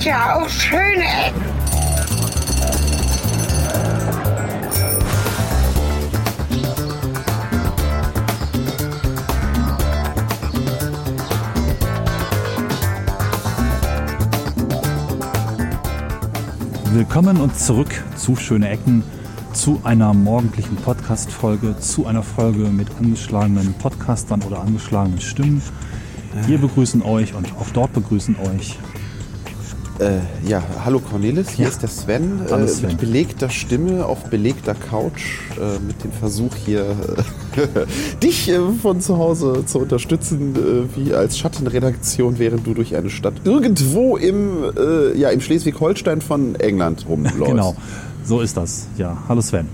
gibt ja auch schöne Ecken. Willkommen und zurück zu Schöne Ecken, zu einer morgendlichen Podcast-Folge, zu einer Folge mit angeschlagenen Podcastern oder angeschlagenen Stimmen. Wir begrüßen euch und auch dort begrüßen euch. Äh, ja, hallo Cornelis, hier ja. ist der Sven, hallo Sven. Äh, mit belegter Stimme auf belegter Couch, äh, mit dem Versuch hier dich äh, von zu Hause zu unterstützen, äh, wie als Schattenredaktion, während du durch eine Stadt irgendwo im, äh, ja, im Schleswig-Holstein von England rumläufst. genau, so ist das. Ja, hallo Sven.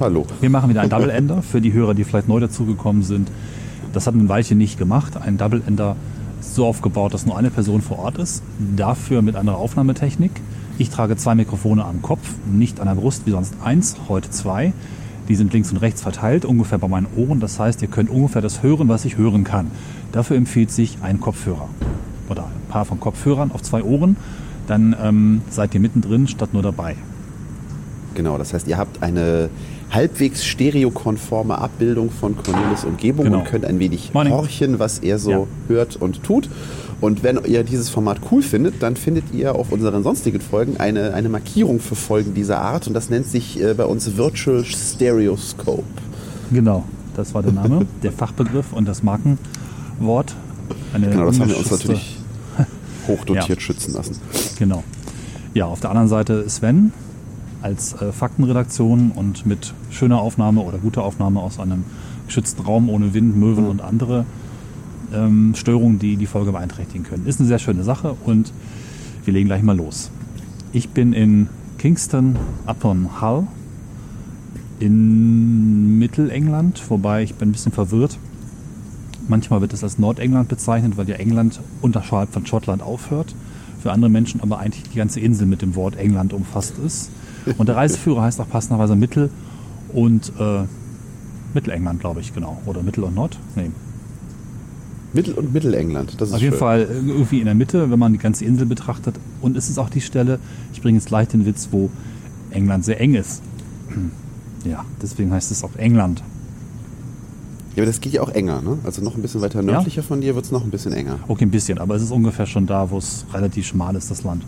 Hallo. Wir machen wieder ein Double-Ender für die Hörer, die vielleicht neu dazugekommen sind. Das hat ein Weilchen nicht gemacht. Ein Double-Ender ist so aufgebaut, dass nur eine Person vor Ort ist. Dafür mit anderer Aufnahmetechnik. Ich trage zwei Mikrofone am Kopf, nicht an der Brust wie sonst eins, heute zwei. Die sind links und rechts verteilt, ungefähr bei meinen Ohren. Das heißt, ihr könnt ungefähr das hören, was ich hören kann. Dafür empfiehlt sich ein Kopfhörer oder ein paar von Kopfhörern auf zwei Ohren. Dann ähm, seid ihr mittendrin statt nur dabei. Genau, das heißt, ihr habt eine halbwegs stereokonforme Abbildung von Cornelis Umgebung genau. und könnt ein wenig Morning. horchen, was er so ja. hört und tut. Und wenn ihr dieses Format cool findet, dann findet ihr auf unseren sonstigen Folgen eine, eine Markierung für Folgen dieser Art und das nennt sich äh, bei uns Virtual Stereoscope. Genau, das war der Name, der Fachbegriff und das Markenwort. Eine genau, das haben wir uns natürlich hochdotiert ja. schützen lassen. Genau. Ja, auf der anderen Seite Sven als äh, Faktenredaktion und mit schöner Aufnahme oder guter Aufnahme aus einem geschützten Raum ohne Wind, Möwen mhm. und andere ähm, Störungen, die die Folge beeinträchtigen können. Ist eine sehr schöne Sache und wir legen gleich mal los. Ich bin in Kingston upon Hull in Mittelengland, wobei ich bin ein bisschen verwirrt. Manchmal wird es als Nordengland bezeichnet, weil ja England unterhalb von Schottland aufhört. Für andere Menschen aber eigentlich die ganze Insel mit dem Wort England umfasst ist. Und der Reiseführer heißt auch passenderweise Mittel- und äh, Mittelengland, glaube ich, genau. Oder Mittel- und Nord? Nee, Mittel- und Mittelengland. Das ist Auf jeden schön. Fall irgendwie in der Mitte, wenn man die ganze Insel betrachtet. Und es ist auch die Stelle, ich bringe jetzt gleich den Witz, wo England sehr eng ist. Ja, deswegen heißt es auch England. Ja, aber das geht ja auch enger, ne? Also noch ein bisschen weiter nördlicher ja? von dir wird es noch ein bisschen enger. Okay, ein bisschen, aber es ist ungefähr schon da, wo es relativ schmal ist, das Land.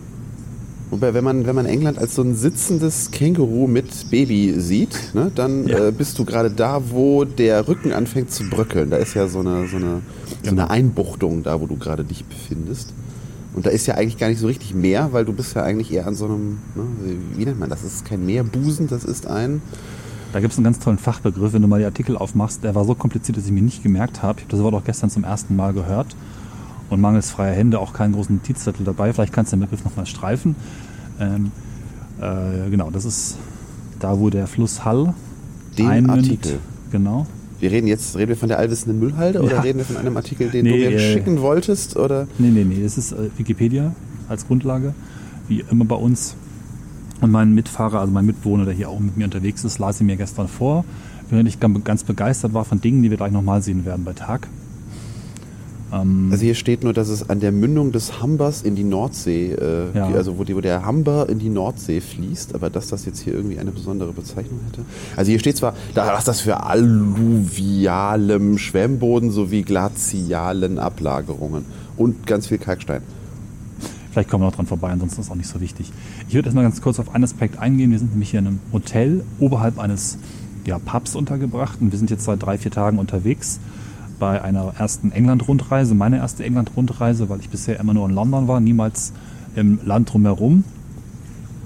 Wobei, wenn man, wenn man England als so ein sitzendes Känguru mit Baby sieht, ne, dann ja. äh, bist du gerade da, wo der Rücken anfängt zu bröckeln. Da ist ja so eine, so eine, so eine genau. Einbuchtung da, wo du gerade dich befindest. Und da ist ja eigentlich gar nicht so richtig Meer, weil du bist ja eigentlich eher an so einem, ne, wie nennt man das? Das ist kein Meerbusen, das ist ein... Da gibt es einen ganz tollen Fachbegriff, wenn du mal die Artikel aufmachst. Der war so kompliziert, dass ich mir nicht gemerkt habe. Ich habe das Wort auch gestern zum ersten Mal gehört und mangels freier Hände auch keinen großen Notizzettel dabei. Vielleicht kannst du den Begriff nochmal streifen. Ähm, äh, genau, das ist da, wo der Fluss Hall den einmündet. Artikel. Genau. Wir reden jetzt, reden wir von der allwissenden Müllhalde ja. oder reden wir von einem Artikel, den nee, du mir äh, schicken wolltest? Oder? Nee, nee, nee, es ist äh, Wikipedia als Grundlage, wie immer bei uns. Und mein Mitfahrer, also mein Mitbewohner, der hier auch mit mir unterwegs ist, las sie mir gestern vor, während ich ganz begeistert war von Dingen, die wir gleich nochmal sehen werden bei Tag. Ähm also hier steht nur, dass es an der Mündung des Hambers in die Nordsee, äh, ja. also wo, die, wo, der Humber in die Nordsee fließt, aber dass das jetzt hier irgendwie eine besondere Bezeichnung hätte. Also hier steht zwar, dass das für alluvialem Schwemmboden sowie glazialen Ablagerungen und ganz viel Kalkstein. Vielleicht kommen wir noch dran vorbei, ansonsten ist es auch nicht so wichtig. Ich würde erstmal ganz kurz auf einen Aspekt eingehen. Wir sind nämlich hier in einem Hotel oberhalb eines ja, Pubs untergebracht und wir sind jetzt seit drei, vier Tagen unterwegs bei einer ersten England-Rundreise, meine erste England-Rundreise, weil ich bisher immer nur in London war, niemals im Land drumherum.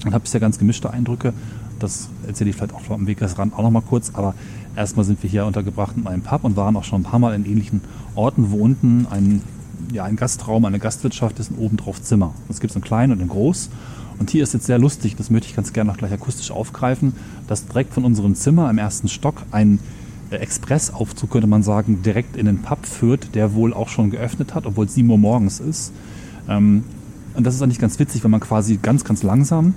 Und habe bisher ganz gemischte Eindrücke. Das erzähle ich vielleicht auch am Wegesrand auch noch mal kurz. Aber erstmal sind wir hier untergebracht in einem Pub und waren auch schon ein paar Mal in ähnlichen Orten, wo unten ein, ja, ein Gastraum, eine Gastwirtschaft ist und oben drauf Zimmer. Es gibt so einen kleinen und einen groß. Und hier ist jetzt sehr lustig, das möchte ich ganz gerne noch gleich akustisch aufgreifen, dass direkt von unserem Zimmer im ersten Stock ein Expressaufzug, könnte man sagen, direkt in den Pub führt, der wohl auch schon geöffnet hat, obwohl es 7 Uhr morgens ist. Ähm, und das ist eigentlich ganz witzig, wenn man quasi ganz, ganz langsam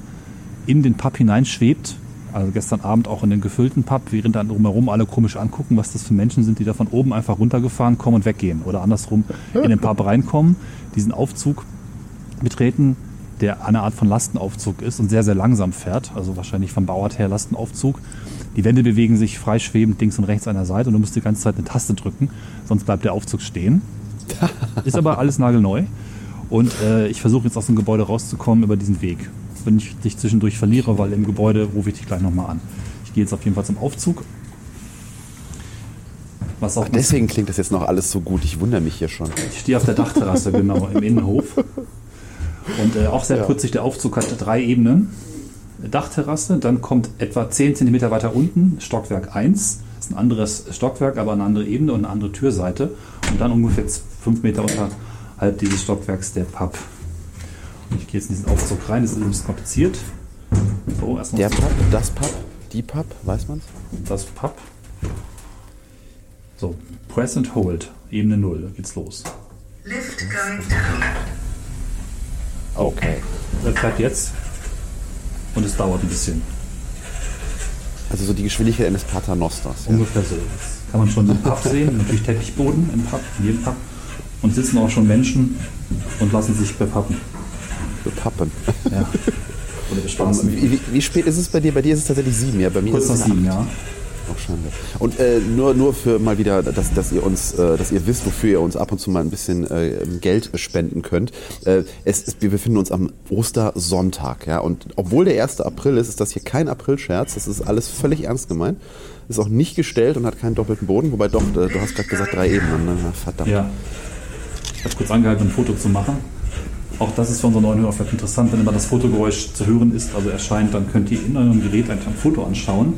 in den Pub hineinschwebt. Also gestern Abend auch in den gefüllten Pub, während dann drumherum alle komisch angucken, was das für Menschen sind, die da von oben einfach runtergefahren kommen und weggehen. Oder andersrum in den Pub reinkommen, diesen Aufzug betreten, der eine Art von Lastenaufzug ist und sehr, sehr langsam fährt. Also wahrscheinlich vom Bauart her Lastenaufzug. Die Wände bewegen sich freischwebend links und rechts an der Seite und du musst die ganze Zeit eine Taste drücken, sonst bleibt der Aufzug stehen. Ist aber alles nagelneu. Und äh, ich versuche jetzt aus dem Gebäude rauszukommen über diesen Weg. Wenn ich dich zwischendurch verliere, weil im Gebäude rufe ich dich gleich nochmal an. Ich gehe jetzt auf jeden Fall zum Aufzug. Was auch Ach, deswegen klingt das jetzt noch alles so gut. Ich wundere mich hier schon. Ich stehe auf der Dachterrasse, genau, im Innenhof. Und äh, auch sehr ja. putzig, der Aufzug hat drei Ebenen. Dachterrasse, dann kommt etwa 10 cm weiter unten Stockwerk 1. Das ist ein anderes Stockwerk, aber eine andere Ebene und eine andere Türseite. Und dann ungefähr 5 Meter unterhalb dieses Stockwerks der Pub. Und ich gehe jetzt in diesen Aufzug rein, das ist ein bisschen kompliziert. So, erstmal der Pub, das Pub, die Pub, weiß man's? Das Pub. So, Press and Hold, Ebene 0, da geht's los. Lift going down. Okay. Das bleibt jetzt. Und es dauert ein bisschen. Also so die Geschwindigkeit eines Paternosters. Ja. Ungefähr so. Das kann man schon im Pub sehen. Natürlich Teppichboden im Pub, in jedem Pub. Und sitzen auch schon Menschen und lassen sich bepappen. Bepappen. Ja. Oder bespaßen. Wie, wie, wie, spät ist es bei dir? Bei dir ist es tatsächlich sieben, ja. Bei mir Kurz ist es nach sieben, ja. Auch Schande. Und äh, nur, nur für mal wieder, dass, dass ihr uns, äh, dass ihr wisst, wofür ihr uns ab und zu mal ein bisschen äh, Geld spenden könnt. Äh, es ist, wir befinden uns am Ostersonntag, ja. Und obwohl der 1. April ist, ist das hier kein Aprilscherz. Das ist alles völlig ernst gemeint. Ist auch nicht gestellt und hat keinen doppelten Boden. Wobei doch, äh, du hast gerade gesagt, drei Ebenen. Ne? verdammt. Ja. Ich habe kurz angehalten, ein Foto zu machen. Auch das ist für unsere neuen Hörer vielleicht interessant, wenn immer das Fotogeräusch zu hören ist, also erscheint, dann könnt ihr in eurem Gerät ein Foto anschauen.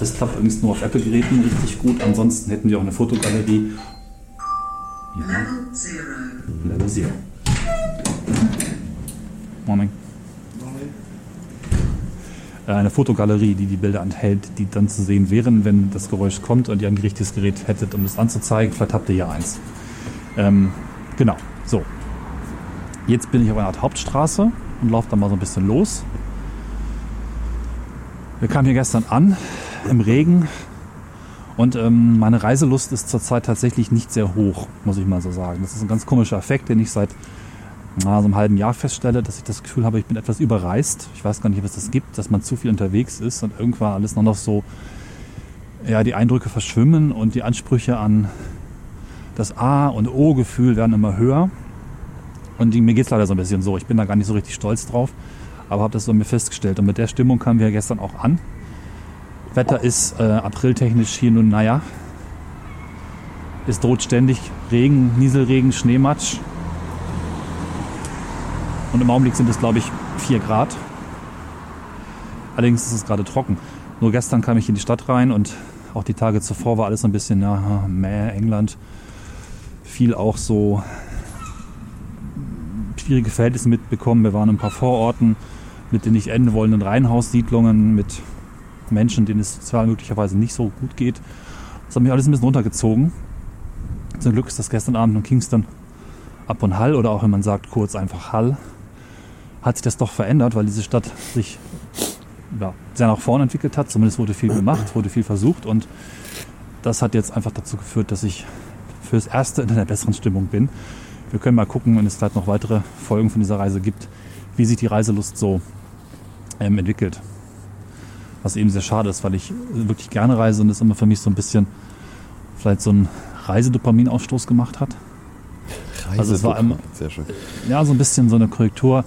Das klappt übrigens nur auf Apple-Geräten richtig gut. Ansonsten hätten wir auch eine Fotogalerie. Ja. Level Zero. Level Zero. Morning. Äh, eine Fotogalerie, die die Bilder enthält, die dann zu sehen wären, wenn das Geräusch kommt und ihr ein richtiges Gerät hättet, um es anzuzeigen. Vielleicht habt ihr ja eins. Ähm, genau, so. Jetzt bin ich auf einer Art Hauptstraße und laufe da mal so ein bisschen los. Wir kamen hier gestern an im Regen. Und ähm, meine Reiselust ist zurzeit tatsächlich nicht sehr hoch, muss ich mal so sagen. Das ist ein ganz komischer Effekt, den ich seit na, so einem halben Jahr feststelle, dass ich das Gefühl habe, ich bin etwas überreist. Ich weiß gar nicht, ob es das gibt, dass man zu viel unterwegs ist und irgendwann alles nur noch so, ja, die Eindrücke verschwimmen und die Ansprüche an das A- und O-Gefühl werden immer höher. Und mir geht es leider so ein bisschen so. Ich bin da gar nicht so richtig stolz drauf, aber habe das so mir festgestellt. Und mit der Stimmung kamen wir gestern auch an. Wetter ist äh, apriltechnisch hier nun, naja. Es droht ständig Regen, Nieselregen, Schneematsch. Und im Augenblick sind es, glaube ich, 4 Grad. Allerdings ist es gerade trocken. Nur gestern kam ich in die Stadt rein und auch die Tage zuvor war alles so ein bisschen, ja, mäh, England. Viel auch so schwierige Verhältnisse mitbekommen. Wir waren in ein paar Vororten mit den nicht enden wollenden Reihenhaussiedlungen, mit Menschen, denen es sozial möglicherweise nicht so gut geht. Das hat mich alles ein bisschen runtergezogen. Zum Glück ist das gestern Abend in Kingston ab und Hall oder auch wenn man sagt kurz einfach Hall, hat sich das doch verändert, weil diese Stadt sich ja, sehr nach vorne entwickelt hat. Zumindest wurde viel gemacht, wurde viel versucht und das hat jetzt einfach dazu geführt, dass ich fürs Erste in einer besseren Stimmung bin. Wir können mal gucken, wenn es vielleicht noch weitere Folgen von dieser Reise gibt, wie sich die Reiselust so ähm, entwickelt. Was eben sehr schade ist, weil ich wirklich gerne reise und es immer für mich so ein bisschen vielleicht so ein Reisedopaminausstoß gemacht hat. Also es war immer, sehr schön. Ja, so ein bisschen so eine Korrektur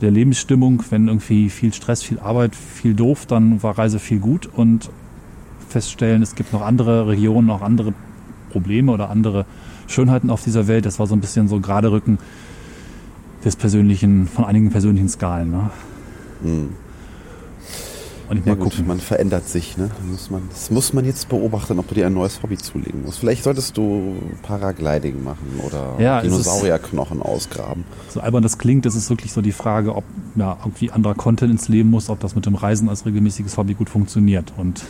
der Lebensstimmung. Wenn irgendwie viel Stress, viel Arbeit, viel doof, dann war Reise viel gut und feststellen, es gibt noch andere Regionen, noch andere Probleme oder andere Schönheiten auf dieser Welt. Das war so ein bisschen so gerade Rücken des persönlichen, von einigen persönlichen Skalen. Ne? Mhm. Und ich ja, mal gucken. man verändert sich. Ne? Das, muss man, das muss man jetzt beobachten, ob du dir ein neues Hobby zulegen musst. Vielleicht solltest du Paragliding machen oder ja, Dinosaurierknochen ausgraben. So albern das klingt, das ist wirklich so die Frage, ob ja, irgendwie anderer Content ins Leben muss, ob das mit dem Reisen als regelmäßiges Hobby gut funktioniert. Und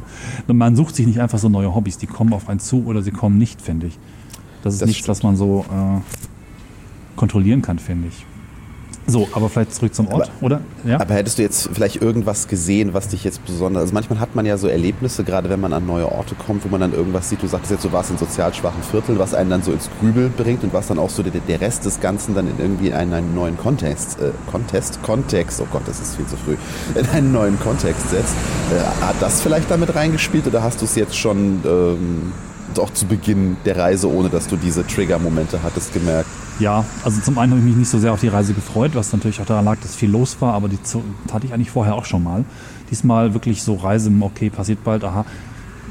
man sucht sich nicht einfach so neue Hobbys, die kommen auf einen zu oder sie kommen nicht, finde ich. Das ist das nichts, was man so äh, kontrollieren kann, finde ich. So, aber vielleicht zurück zum Ort, Aber- oder? Ja. Aber hättest du jetzt vielleicht irgendwas gesehen, was dich jetzt besonders. Also manchmal hat man ja so Erlebnisse, gerade wenn man an neue Orte kommt, wo man dann irgendwas sieht. Du sagtest jetzt, du warst in sozial schwachen Vierteln, was einen dann so ins Grübel bringt und was dann auch so der, der Rest des Ganzen dann in irgendwie einen, einen neuen Kontext, äh, Kontext, Kontext, oh Gott, das ist viel zu früh, in einen neuen Kontext setzt. Äh, hat das vielleicht damit reingespielt oder hast du es jetzt schon ähm, auch zu Beginn der Reise, ohne dass du diese Trigger-Momente hattest, gemerkt? Ja, also zum einen habe ich mich nicht so sehr auf die Reise gefreut, was natürlich auch daran lag, dass viel los war, aber die hatte ich eigentlich vorher auch schon mal. Diesmal wirklich so Reise, okay, passiert bald, aha.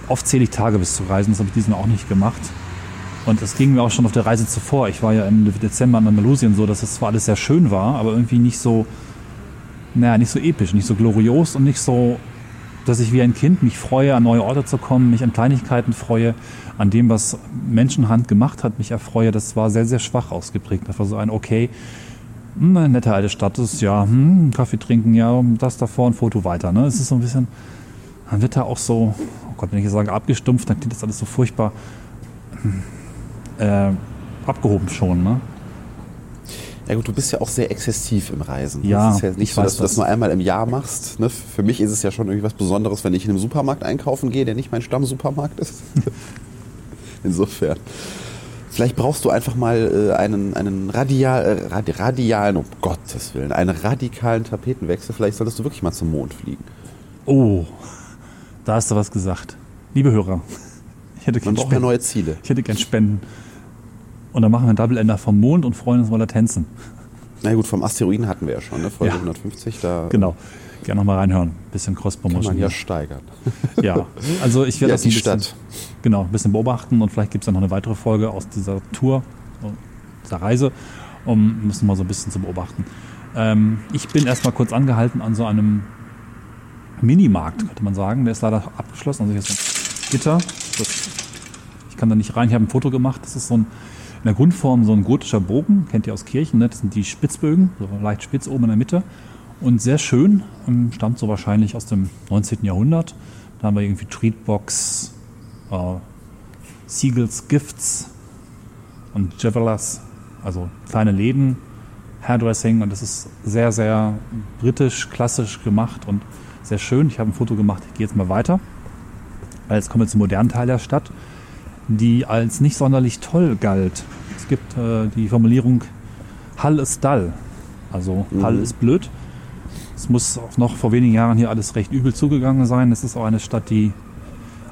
Oft zähle ich Tage bis zu reisen, das habe ich diesmal auch nicht gemacht. Und das ging mir auch schon auf der Reise zuvor. Ich war ja im Dezember in Andalusien so, dass es zwar alles sehr schön war, aber irgendwie nicht so, naja, nicht so episch, nicht so glorios und nicht so, dass ich wie ein Kind mich freue, an neue Orte zu kommen, mich an Kleinigkeiten freue, an dem, was Menschenhand gemacht hat, mich erfreue. Das war sehr, sehr schwach ausgeprägt. Das war so ein, okay, hm, eine nette alte Stadt ist, ja, hm, Kaffee trinken, ja, das davor, ein Foto weiter. Ne? Es ist so ein bisschen, dann wird da auch so, oh Gott, wenn ich jetzt sage abgestumpft, dann klingt das alles so furchtbar hm, äh, abgehoben schon. Ne? Ja gut, du bist ja auch sehr exzessiv im Reisen. Ja, es ist ja nicht ich so, dass du das das. nur einmal im Jahr machst. Ne? Für mich ist es ja schon irgendwie was Besonderes, wenn ich in einem Supermarkt einkaufen gehe, der nicht mein Stammsupermarkt ist. Insofern. Vielleicht brauchst du einfach mal äh, einen, einen radial, äh, radi radialen, um Gottes Willen, einen radikalen Tapetenwechsel. Vielleicht solltest du wirklich mal zum Mond fliegen. Oh, da hast du was gesagt. Liebe Hörer, ich hätte Man gern braucht ja neue Ziele. Ich hätte gern Spenden. Und dann machen wir einen Double Ender vom Mond und freuen uns, weil er tänzen. Na gut, vom Asteroiden hatten wir ja schon, ne? Folge Ja. 150, da Genau. Gerne nochmal reinhören. Bisschen kann Cross-Promotion. man ja hier. steigern. Ja, also ich werde Ja, das ein bisschen, Stadt. genau, ein bisschen beobachten und vielleicht gibt es dann noch eine weitere Folge aus dieser Tour, dieser Reise, um müssen mal so ein bisschen zu beobachten. Ähm, ich bin erstmal kurz angehalten an so einem Minimarkt, könnte man sagen. Der ist leider abgeschlossen. Also hier ist ein Gitter. Das, ich kann da nicht rein. Ich habe ein Foto gemacht. Das ist so ein, in der Grundform so ein gotischer Bogen. Kennt ihr aus Kirchen. Ne? Das sind die Spitzbögen, so leicht spitz oben in der Mitte. Und sehr schön. ähm, Stammt so wahrscheinlich aus dem 19. Jahrhundert. Da haben wir irgendwie Treatbox, äh, Seagulls Gifts und Javellas. Also kleine Läden, Hairdressing. Und das ist sehr, sehr britisch, klassisch gemacht und sehr schön. Ich habe ein Foto gemacht. Ich gehe jetzt mal weiter. Jetzt kommen wir zum modernen Teil der Stadt, die als nicht sonderlich toll galt. Es gibt äh, die Formulierung Hall ist dull. Also Hall ist blöd. Es muss auch noch vor wenigen Jahren hier alles recht übel zugegangen sein. Es ist auch eine Stadt, die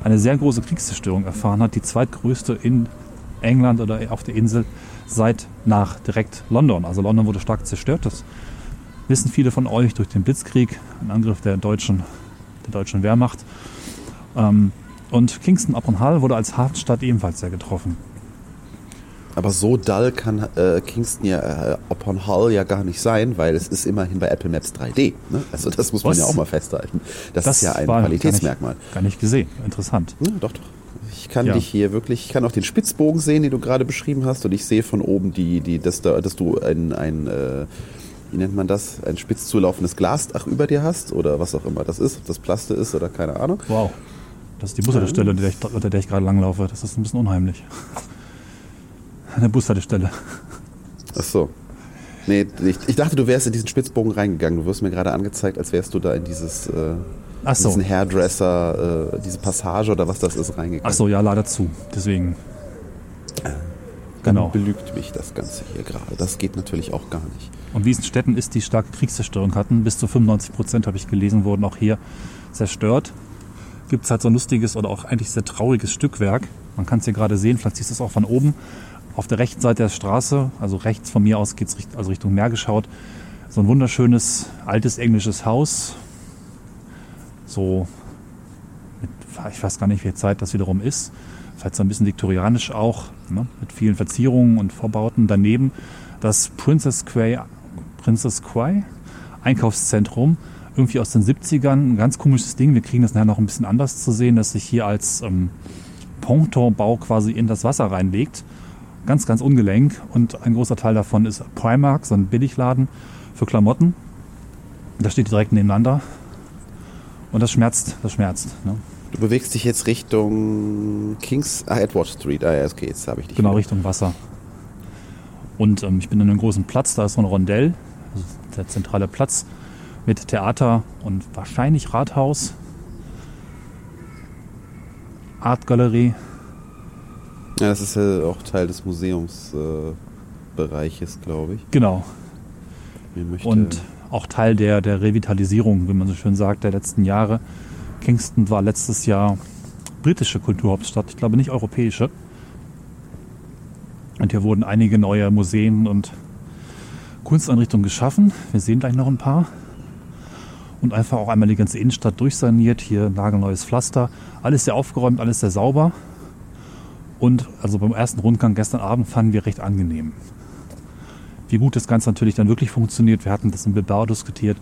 eine sehr große Kriegszerstörung erfahren hat. Die zweitgrößte in England oder auf der Insel seit nach direkt London. Also London wurde stark zerstört. Das wissen viele von euch durch den Blitzkrieg, ein Angriff der deutschen, der deutschen Wehrmacht. Ähm, und Kingston upon Hull wurde als Hafenstadt ebenfalls sehr getroffen. Aber so dull kann äh, Kingston ja äh, upon Hull ja gar nicht sein, weil es ist immerhin bei Apple Maps 3D. Ne? Also das muss man Was? ja auch mal festhalten. Das, ist ja ein Qualitätsmerkmal. Gar nicht, gar nicht gesehen. Interessant. Ja, doch, doch. Ich kann Ja. dich hier wirklich, ich kann auch den Spitzbogen sehen, den du gerade beschrieben hast, und ich sehe von oben die, die, dass, da, dass du ein, ein äh, wie nennt man das, ein spitz zulaufendes Glasdach über dir hast oder was auch immer das ist, ob das Plaste ist oder keine Ahnung. Wow. Das ist die Bushaltestelle, unter der ich, unter der ich gerade langlaufe. Das ist ein bisschen unheimlich. Eine Bushaltestelle. Ach so. Nee, ich, ich dachte, du wärst in diesen Spitzbogen reingegangen. Du wirst mir gerade angezeigt, als wärst du da in dieses, äh, Ach so. diesen Hairdresser, äh, diese Passage oder was das ist, reingegangen. Ach so, ja, leider zu. Deswegen. Dann Genau. belügt mich das Ganze hier gerade. Das geht natürlich auch gar nicht. Und wie es in Städten ist, die starke Kriegszerstörung hatten, bis zu 95 Prozent, habe ich gelesen, wurden auch hier zerstört. Gibt es halt so ein lustiges oder auch eigentlich sehr trauriges Stückwerk. Man kann es hier gerade sehen, vielleicht siehst du es auch von oben. Auf der rechten Seite der Straße, also rechts von mir aus geht es also Richtung Meer geschaut, so ein wunderschönes altes englisches Haus. So, mit, ich weiß gar nicht, wie viel Zeit das wiederum ist. Vielleicht so ein bisschen viktorianisch auch, ne? mit vielen Verzierungen und Vorbauten. Daneben das Princess Quay, Princess Quay Einkaufszentrum, irgendwie aus den 70ern. Ein ganz komisches Ding. Wir kriegen das nachher noch ein bisschen anders zu sehen, dass sich hier als ähm, Pontonbau quasi in das Wasser reinlegt. Ganz, ganz ungelenk. Und ein großer Teil davon ist Primark, so ein Billigladen für Klamotten. Das steht direkt nebeneinander. Und das schmerzt, das schmerzt. Ne? Du bewegst dich jetzt Richtung Kings, ah, Edward Street. Ah, ja, okay, jetzt habe ich dich. Genau, wieder. Richtung Wasser. Und ähm, ich bin in einem großen Platz, da ist so ein Rondell. Also der zentrale Platz mit Theater und wahrscheinlich Rathaus, Artgalerie. Ja, das ist ja auch Teil des Museumsbereiches, äh, glaube ich. Genau. Und auch Teil der, der Revitalisierung, wie man so schön sagt, der letzten Jahre. Kingston war letztes Jahr britische Kulturhauptstadt, ich glaube nicht europäische. Und hier wurden einige neue Museen und Kunsteinrichtungen geschaffen. Wir sehen gleich noch ein paar. Und einfach auch einmal die ganze Innenstadt durchsaniert. Hier nagelneues Pflaster. Alles sehr aufgeräumt, alles sehr sauber. Und also beim ersten Rundgang gestern Abend fanden wir recht angenehm. Wie gut das Ganze natürlich dann wirklich funktioniert, wir hatten das im Bilbao diskutiert,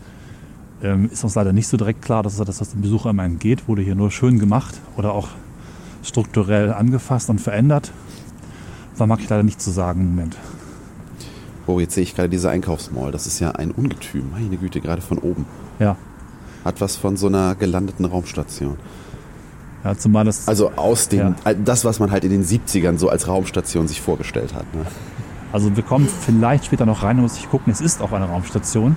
ähm, ist uns leider nicht so direkt klar, dass das, was dem Besucher immer entgeht, wurde hier nur schön gemacht oder auch strukturell angefasst und verändert. Da mag ich leider nicht zu sagen im Moment. Oh, jetzt sehe ich gerade diese Einkaufsmall. Das ist ja ein Ungetüm. Meine Güte, gerade von oben. Ja, Hat was von so einer gelandeten Raumstation. ja zumal das, Also aus den, Ja. das, was man halt in den 70ern so als Raumstation sich vorgestellt hat. Ne? also wir kommen vielleicht später noch rein, muss ich gucken, es ist auch eine Raumstation,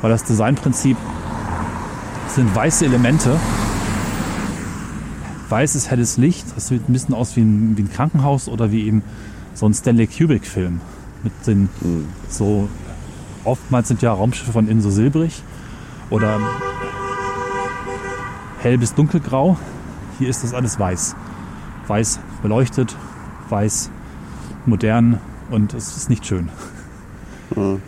weil das Designprinzip sind weiße Elemente, weißes, helles Licht, das sieht ein bisschen aus wie ein, wie ein Krankenhaus oder wie eben so ein Stanley Kubrick-Film mit den so oftmals sind ja Raumschiffe von innen so silbrig oder hell bis dunkelgrau. Hier ist das alles weiß. Weiß beleuchtet, weiß modern und es ist nicht schön. Mhm.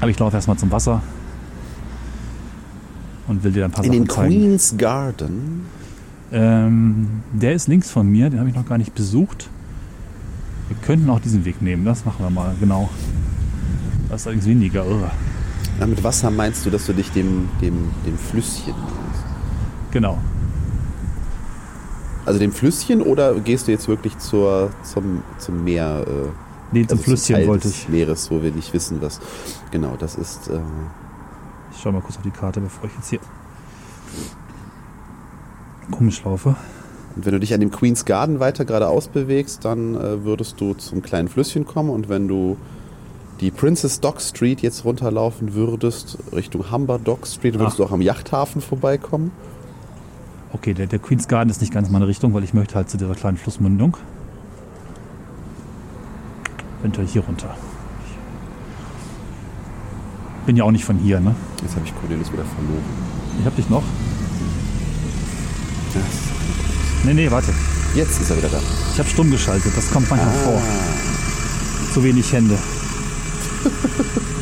Aber ich laufe erstmal zum Wasser und will dir ein paar In Sachen den zeigen. Queen's Garden. Ähm, der ist links von mir, den habe ich noch gar nicht besucht. Wir könnten auch diesen Weg nehmen, das machen wir mal, genau. Das ist allerdings weniger. Na, mit Wasser meinst du, dass du dich dem, dem, dem Flüsschen? Genau. Also dem Flüsschen oder gehst du jetzt wirklich zur, zum, zum Meer? Äh, Nee, zum also Flüsschen Teil wollte des ich. Meeres, wo wir nicht wissen, was. Genau, das ist. Äh, Ich schau mal kurz auf die Karte, bevor ich jetzt hier komisch laufe. und wenn du dich an dem Queen's Garden weiter geradeaus bewegst, dann äh, würdest du zum kleinen Flüsschen kommen und wenn du die Princess Dock Street jetzt runterlaufen würdest, Richtung Humber Dock Street, würdest Ach. du auch am Yachthafen vorbeikommen. Okay, der, der Queen's Garden ist nicht ganz meine Richtung, weil ich möchte halt zu dieser kleinen Flussmündung. Eventuell hier runter. Ich bin ja auch nicht von hier, ne? Jetzt habe ich Cornelius wieder verloren. Ich hab dich noch. Ja, Nee, nee, warte. Jetzt ist er wieder da. Ich habe stumm geschaltet, das kommt manchmal vor. Zu wenig Hände.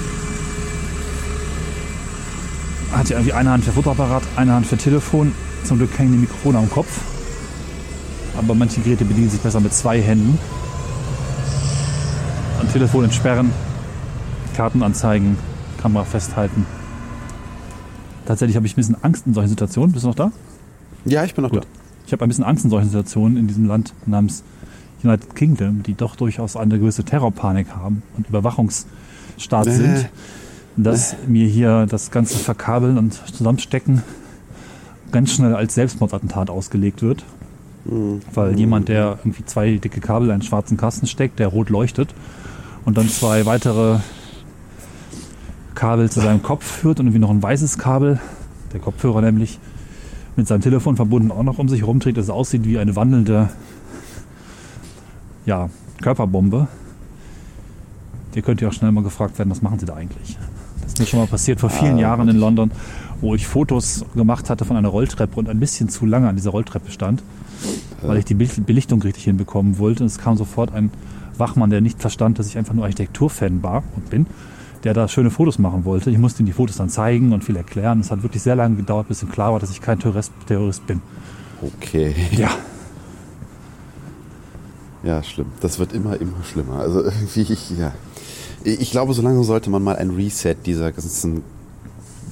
Hat ja irgendwie eine Hand für Fotoapparat, eine Hand für Telefon. Zum Glück hängen die Mikrofone am Kopf. Aber manche Geräte bedienen sich besser mit zwei Händen. Am Telefon entsperren, Karten anzeigen, Kamera festhalten. Tatsächlich habe ich ein bisschen Angst in solchen Situationen. Bist du noch da? Ja, ich bin noch Gut. da. Ich habe ein bisschen Angst in solchen Situationen in diesem Land namens United Kingdom, die doch durchaus eine gewisse Terrorpanik haben und Überwachungsstaat Nee. sind, dass mir hier das ganze Verkabeln und Zusammenstecken ganz schnell als Selbstmordattentat ausgelegt wird. Weil jemand, der irgendwie zwei dicke Kabel in einen schwarzen Kasten steckt, der rot leuchtet und dann zwei weitere Kabel zu seinem Kopf führt und irgendwie noch ein weißes Kabel, der Kopfhörer nämlich, mit seinem Telefon verbunden auch noch um sich herumträgt, dass es aussieht wie eine wandelnde ja, Körperbombe. Dir könnte ja auch schnell mal gefragt werden, was machen Sie da eigentlich? Das ist mir schon mal passiert vor vielen Ah, Jahren in London, wo ich Fotos gemacht hatte von einer Rolltreppe und ein bisschen zu lange an dieser Rolltreppe stand, weil ich die Belichtung richtig hinbekommen wollte. Und es kam sofort ein Wachmann, der nicht verstand, dass ich einfach nur Architekturfan war und bin, der da schöne Fotos machen wollte. Ich musste ihm die Fotos dann zeigen und viel erklären. Es hat wirklich sehr lange gedauert, bis ihm klar war, dass ich kein Terrorist, Terrorist bin. Okay. Ja, Ja, schlimm. Das wird immer, immer schlimmer. Also irgendwie, ja. Ich glaube, so langsam sollte man mal ein Reset dieser ganzen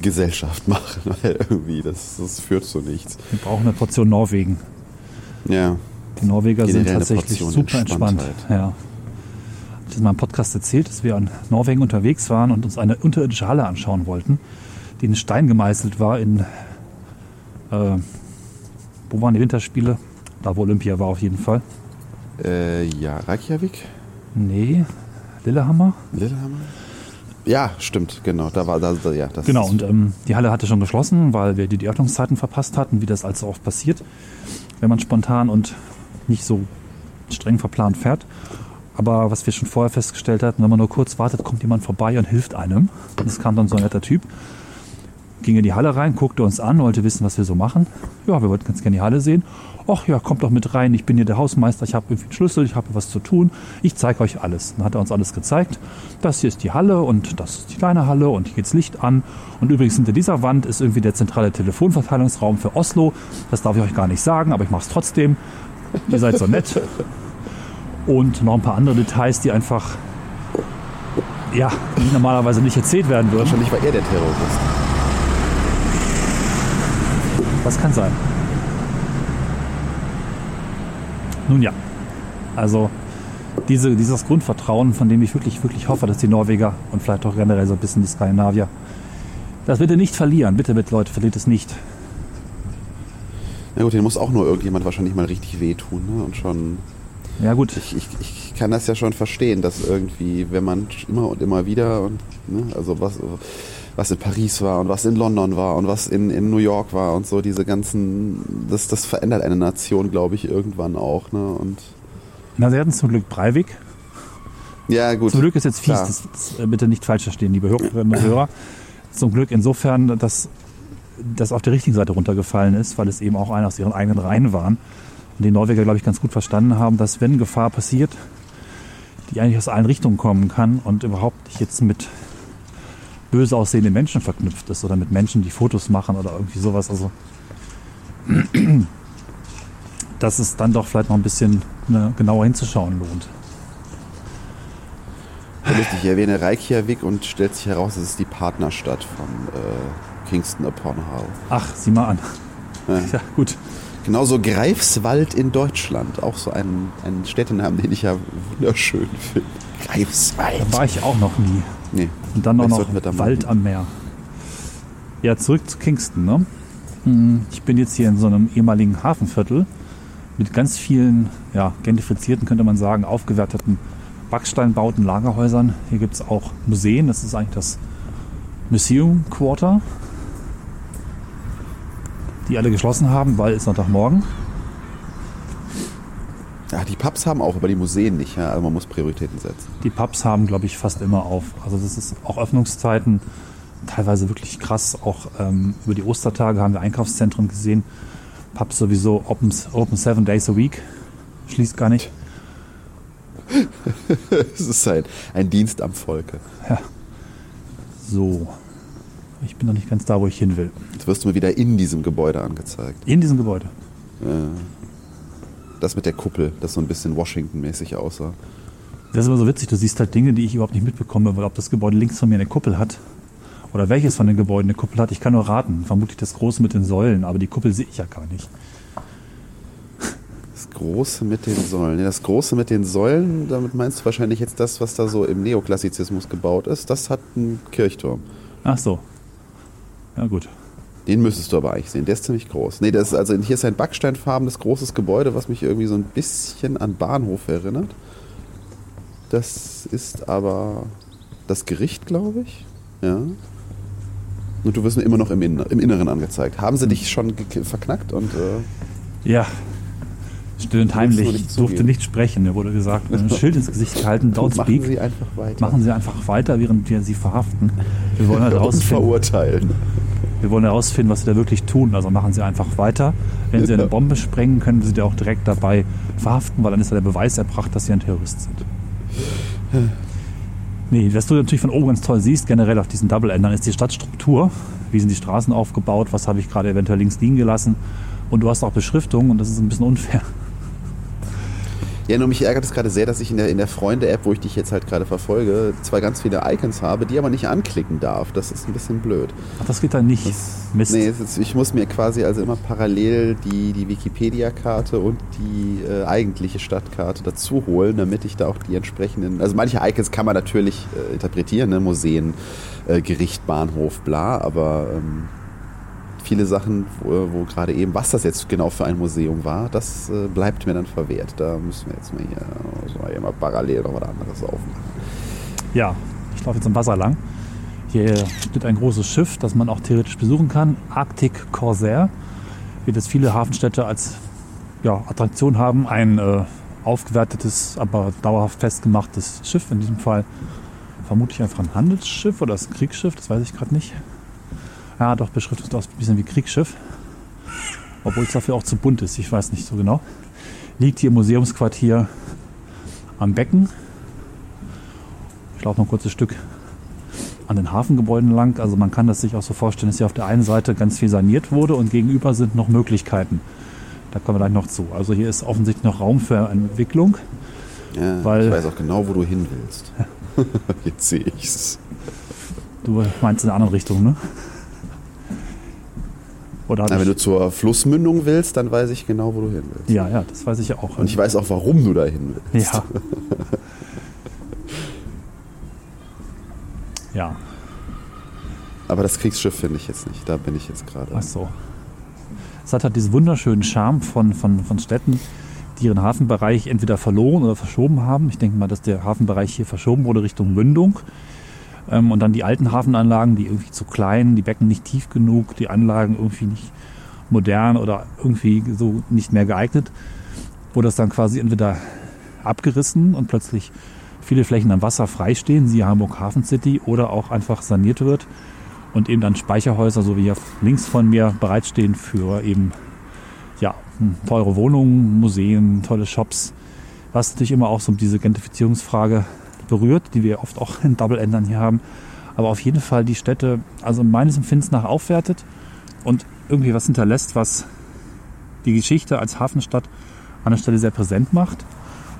Gesellschaft machen, weil irgendwie, das, das führt zu nichts. wir brauchen eine Portion Norwegen. Ja. Die Norweger Generell sind tatsächlich super entspannt. Ja. Ich habe in meinem Podcast erzählt, dass wir in Norwegen unterwegs waren und uns eine unterirdische Halle anschauen wollten, die in Stein gemeißelt war in äh, wo waren die Winterspiele? Da wo Olympia war auf jeden Fall. Äh, ja, Reykjavik? Nee, Lillehammer. Lillehammer? Ja, stimmt, genau. Da war da, ja. Das Genau, und ähm, die Halle hatte schon geschlossen, weil wir die, die Öffnungszeiten verpasst hatten, wie das also oft passiert, wenn man spontan und nicht so streng verplant fährt. Aber was wir schon vorher festgestellt hatten, wenn man nur kurz wartet, kommt jemand vorbei und hilft einem. Und es kam dann so ein netter Typ, ging in die Halle rein, guckte uns an, wollte wissen, was wir so machen. Ja, wir wollten ganz gerne die Halle sehen. Ach ja, kommt doch mit rein, ich bin hier der Hausmeister, ich habe irgendwie einen Schlüssel, ich habe was zu tun, ich zeige euch alles. Dann hat er uns alles gezeigt. Das hier ist die Halle und das ist die kleine Halle und hier geht's Licht an. Und übrigens hinter dieser Wand ist irgendwie der zentrale Telefonverteilungsraum für Oslo. Das darf ich euch gar nicht sagen, aber ich mache es trotzdem. Ihr seid so nett. Und noch ein paar andere Details, die einfach, ja, die normalerweise nicht erzählt werden würden. Wahrscheinlich war er der Terrorist. Das kann sein. Nun ja, also diese, dieses Grundvertrauen, von dem ich wirklich, wirklich hoffe, dass die Norweger und vielleicht auch generell so ein bisschen die Skandinavier, das bitte nicht verlieren. Bitte, bitte, Leute, verliert es nicht. Na gut, den muss auch nur irgendjemand wahrscheinlich mal richtig wehtun. Ne? Und schon. Ja gut, Ich, ich, ich kann das ja schon verstehen, dass irgendwie, wenn man immer und immer wieder und ne, also was, was in Paris war und was in London war und was in, in New York war und so, diese ganzen, das, das verändert eine Nation, glaube ich, irgendwann auch. Ne? Und na, sie hatten zum Glück Breivik. ja, gut. Zum Glück ist jetzt fies, das, das äh, bitte nicht falsch verstehen, liebe Hörerinnen und Hörer. Zum Glück insofern, dass das auf der richtigen Seite runtergefallen ist, weil es eben auch einer aus ihren eigenen Reihen waren. Und die Norweger, glaube ich, ganz gut verstanden haben, dass wenn Gefahr passiert, die eigentlich aus allen Richtungen kommen kann und überhaupt nicht jetzt mit böse aussehenden Menschen verknüpft ist oder mit Menschen, die Fotos machen oder irgendwie sowas. Also dass es dann doch vielleicht noch ein bisschen ne, genauer hinzuschauen lohnt. Ja, Lustig, ich erwähne Reykjavik und stellt sich heraus, es ist die Partnerstadt von äh, Kingston upon Hull. Ach, sieh mal an. Ja. Ja, gut. Genauso Greifswald in Deutschland, auch so ein, ein Städtenamen, den ich ja wunderschön finde. Greifswald. Da war ich auch noch nie. Nee. Und dann auch noch da Wald am Meer. Ja, zurück zu Kingston. Ne? Hm, Ich bin jetzt hier in so einem ehemaligen Hafenviertel mit ganz vielen, ja, gentrifizierten, könnte man sagen, aufgewerteten Backsteinbauten, Lagerhäusern. Hier gibt es auch Museen. Das ist eigentlich das Museum Quarter, die alle geschlossen haben, weil es Sonntagmorgen. Ja, die Pubs haben auch, aber die Museen nicht. Ja? Also man muss Prioritäten setzen. Die Pubs haben, glaube ich, fast immer auf. Also das ist auch Öffnungszeiten teilweise wirklich krass. Auch ähm, über die Ostertage haben wir Einkaufszentren gesehen. Pubs sowieso open, open seven days a week. Schließt gar nicht. Es ist ein, ein Dienst am Volke. So. Ich bin noch nicht ganz da, wo ich hin will. Jetzt wirst du mir wieder in diesem Gebäude angezeigt. In diesem Gebäude. Das mit der Kuppel, das so ein bisschen Washington-mäßig aussah. Das ist immer so witzig. Du siehst halt Dinge, die ich überhaupt nicht mitbekomme, weil ob das Gebäude links von mir eine Kuppel hat oder welches von den Gebäuden eine Kuppel hat, ich kann nur raten. Vermutlich das große mit den Säulen, aber die Kuppel sehe ich ja gar nicht. Das Große mit den Säulen. Ja, das Große mit den Säulen, damit meinst du wahrscheinlich jetzt das, was da so im Neoklassizismus gebaut ist. Das hat einen Kirchturm. Ach so. Ja gut. Den müsstest du aber eigentlich sehen. Der ist ziemlich groß. Nee, das ist also hier ist ein backsteinfarbenes großes Gebäude, was mich irgendwie so ein bisschen an Bahnhof erinnert. Das ist aber das Gericht, glaube ich. Ja. Und du wirst mir immer noch im, Inner im Inneren angezeigt. Haben sie dich schon verknackt und äh, Ja. Still und Willst du heimlich. nicht Ich durfte nicht sprechen. Mir wurde gesagt, ein Schild ins Gesicht gehalten, don't machen speak. sie einfach weiter. Machen Sie einfach weiter, während wir Sie verhaften. Wir wollen halt und herausfinden, verurteilen. Wir wollen herausfinden, was Sie da wirklich tun. Also machen Sie einfach weiter. Wenn Sie eine Bombe sprengen, können wir Sie auch direkt dabei verhaften, weil dann ist ja der Beweis erbracht, dass Sie ein Terrorist sind. Nee, was du natürlich von oben ganz toll siehst, generell auf diesen Double-Endern, ist die Stadtstruktur. Wie sind die Straßen aufgebaut? Was habe ich gerade eventuell links liegen gelassen? Und du hast auch Beschriftung und das ist ein bisschen unfair. Ja, nur mich ärgert es gerade sehr, dass ich in der, in der Freunde-App, wo ich dich jetzt halt gerade verfolge, zwar ganz viele Icons habe, die aber nicht anklicken darf. Das ist ein bisschen blöd. Ach, das geht dann nicht. Mist. Nee, ist, ich muss mir quasi also immer parallel die, die Wikipedia-Karte und die äh, eigentliche Stadtkarte dazu holen, damit ich da auch die entsprechenden. Also manche Icons kann man natürlich äh, interpretieren, ne? Museen, äh, Gericht, Bahnhof, bla, aber ähm, viele Sachen, wo, wo gerade eben, was das jetzt genau für ein Museum war, das äh, bleibt mir dann verwehrt. Da müssen wir jetzt mal hier, wir hier mal parallel noch was anderes aufmachen. Ja, ich laufe jetzt am Wasser lang. Hier steht ein großes Schiff, das man auch theoretisch besuchen kann. Arctic Corsair, wie das viele Hafenstädte als ja, Attraktion haben. Ein äh, aufgewertetes, aber dauerhaft festgemachtes Schiff. In diesem Fall vermutlich einfach ein Handelsschiff oder ein Kriegsschiff, das weiß ich gerade nicht. Ja, doch, beschriftet aus ein bisschen wie Kriegsschiff. Obwohl es dafür auch zu bunt ist, ich weiß nicht so genau. Liegt hier im Museumsquartier am Becken. Ich laufe noch ein kurzes Stück an den Hafengebäuden lang. Also man kann das sich auch so vorstellen, dass hier auf der einen Seite ganz viel saniert wurde und gegenüber sind noch Möglichkeiten. Da kommen wir gleich noch zu. Also hier ist offensichtlich noch Raum für Entwicklung. Ja, Weil- ich weiß auch genau, wo du hin willst. Jetzt sehe ich's. Du meinst in eine andere Richtung, ne? Oder Na, wenn du zur Flussmündung willst, dann weiß ich genau, wo du hin willst. ja, ja, das weiß ich ja auch. Und ich weiß auch, warum du da hin willst. Ja. ja, Aber das Kriegsschiff finde ich jetzt nicht. Da bin ich jetzt gerade. ach so. Es hat halt diesen wunderschönen Charme von, von, von Städten, die ihren Hafenbereich entweder verloren oder verschoben haben. Ich denke mal, dass der Hafenbereich hier verschoben wurde Richtung Mündung. Ähm, und dann die alten Hafenanlagen, die irgendwie zu klein, die Becken nicht tief genug, die Anlagen irgendwie nicht modern oder irgendwie so nicht mehr geeignet, wo das dann quasi entweder abgerissen und plötzlich viele Flächen am Wasser freistehen, siehe Hamburg Hafen City, oder auch einfach saniert wird und eben dann Speicherhäuser, so wie hier links von mir, bereitstehen für eben ja, teure Wohnungen, Museen, tolle Shops, was natürlich immer auch so diese Gentrifizierungsfrage berührt, die wir oft auch in Double-Endern hier haben. Aber auf jeden Fall die Städte, also meines Empfindens nach aufwertet und irgendwie was hinterlässt, was die Geschichte als Hafenstadt an der Stelle sehr präsent macht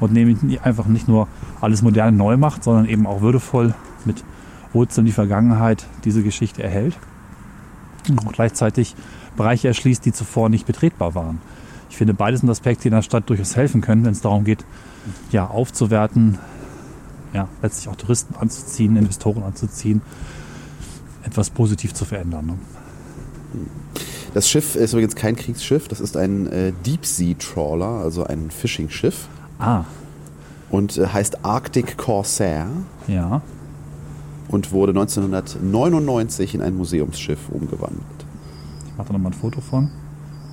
und nämlich einfach nicht nur alles modern neu macht, sondern eben auch würdevoll mit Wurzeln die Vergangenheit diese Geschichte erhält und gleichzeitig Bereiche erschließt, die zuvor nicht betretbar waren. Ich finde, beides sind Aspekte, die in der Stadt durchaus helfen können, wenn es darum geht, ja, aufzuwerten, ja, letztlich auch Touristen anzuziehen, Investoren anzuziehen, etwas positiv zu verändern. Ne? Das Schiff ist übrigens kein Kriegsschiff. Das ist ein äh, Deep Sea Trawler, also ein Fishing-Schiff. Ah, Und äh, heißt Arctic Corsair ja. und wurde 1999 in ein Museumsschiff umgewandelt. Ich mache da nochmal ein Foto von.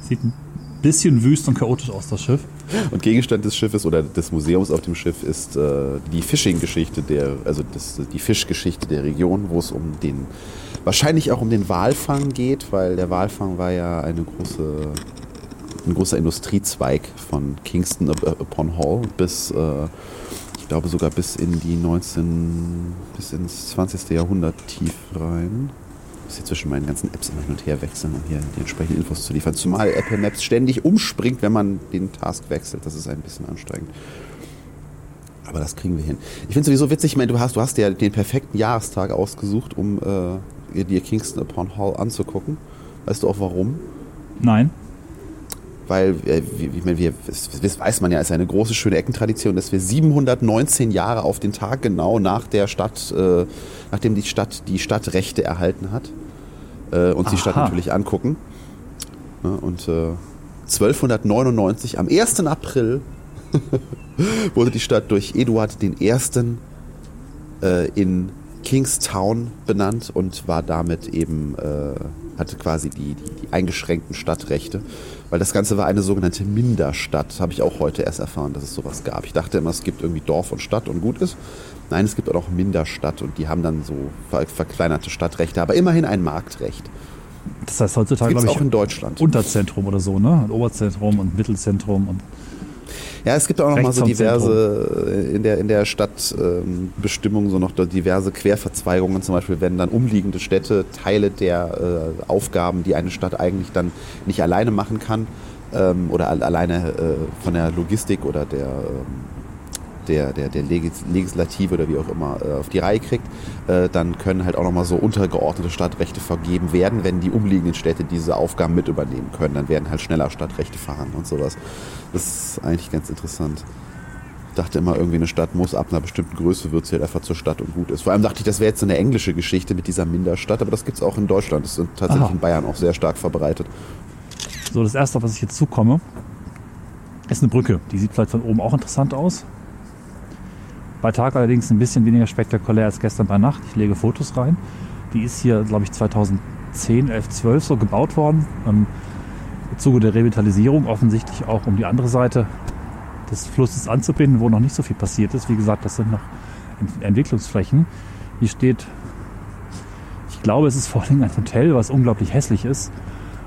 Sieht ein bisschen wüst und chaotisch aus, das Schiff. Und Gegenstand des Schiffes oder des Museums auf dem Schiff ist äh, die Fishing-Geschichte der, also das, die Fischgeschichte der Region, wo es um den, wahrscheinlich auch um den Walfang geht, weil der Walfang war ja eine große, ein großer Industriezweig von Kingston up- upon Hall bis, äh, ich glaube sogar bis in die 19, bis ins 20. Jahrhundert tief rein. Muss hier zwischen meinen ganzen Apps immer hin und her wechseln, um hier die entsprechenden Infos zu liefern. Zumal Apple Maps ständig umspringt, wenn man den Task wechselt. Das ist ein bisschen anstrengend. Aber das kriegen wir hin. Ich finde es sowieso witzig, ich meine, du hast, du hast ja den perfekten Jahrestag ausgesucht, um äh, dir Kingston upon Hall anzugucken. Weißt du auch warum? Nein. Weil, äh, wie, ich meine, wir, das, das weiß man ja, es ist eine große, schöne Eckentradition, dass wir 719 Jahre auf den Tag genau nach der Stadt, äh, nachdem die Stadt die Stadtrechte erhalten hat, äh, uns die Stadt Aha. natürlich angucken. Ja, und äh, 1299, am 1. April, wurde die Stadt durch Eduard I. Äh, in Kingstown benannt und war damit eben, äh, hatte quasi die, die, die eingeschränkten Stadtrechte. Weil das Ganze war eine sogenannte Minderstadt. Habe ich auch heute erst erfahren, dass es sowas gab. Ich dachte immer, es gibt irgendwie Dorf und Stadt und gut ist. Nein, es gibt auch noch Minderstadt und die haben dann so ver verkleinerte Stadtrechte, aber immerhin ein Marktrecht. Das heißt heutzutage, glaube auch ich, in Deutschland. Unterzentrum oder so, ne? Ein Oberzentrum und Mittelzentrum und Ja, es gibt auch noch mal so diverse äh, in der in der Stadtbestimmung so noch diverse Querverzweigungen. Zum Beispiel wenn dann umliegende Städte Teile der äh, Aufgaben, die eine Stadt eigentlich dann nicht alleine machen kann ähm, oder al alleine äh, von der Logistik oder der ähm, der, der, der Legis Legislative oder wie auch immer äh, auf die Reihe kriegt, äh, dann können halt auch nochmal so untergeordnete Stadtrechte vergeben werden, wenn die umliegenden Städte diese Aufgaben mit übernehmen können. Dann werden halt schneller Stadtrechte verhangen und sowas. Das ist eigentlich ganz interessant. Ich dachte immer, irgendwie eine Stadt muss ab einer bestimmten Größe wird sie halt einfach zur Stadt und gut ist. Vor allem dachte ich, das wäre jetzt eine englische Geschichte mit dieser Minderstadt, aber das gibt es auch in Deutschland. Das ist tatsächlich Aha. in Bayern auch sehr stark verbreitet. So, das erste, auf was ich jetzt zukomme, ist eine Brücke. Die sieht vielleicht von oben auch interessant aus. Bei Tag allerdings ein bisschen weniger spektakulär als gestern bei Nacht. Ich lege Fotos rein. Die ist hier, glaube ich, 2010, 11, 12 so gebaut worden. Im Zuge der Revitalisierung offensichtlich auch um die andere Seite des Flusses anzubinden, wo noch nicht so viel passiert ist. Wie gesagt, das sind noch Entwicklungsflächen. Hier steht, ich glaube, es ist vor allem ein Hotel, was unglaublich hässlich ist,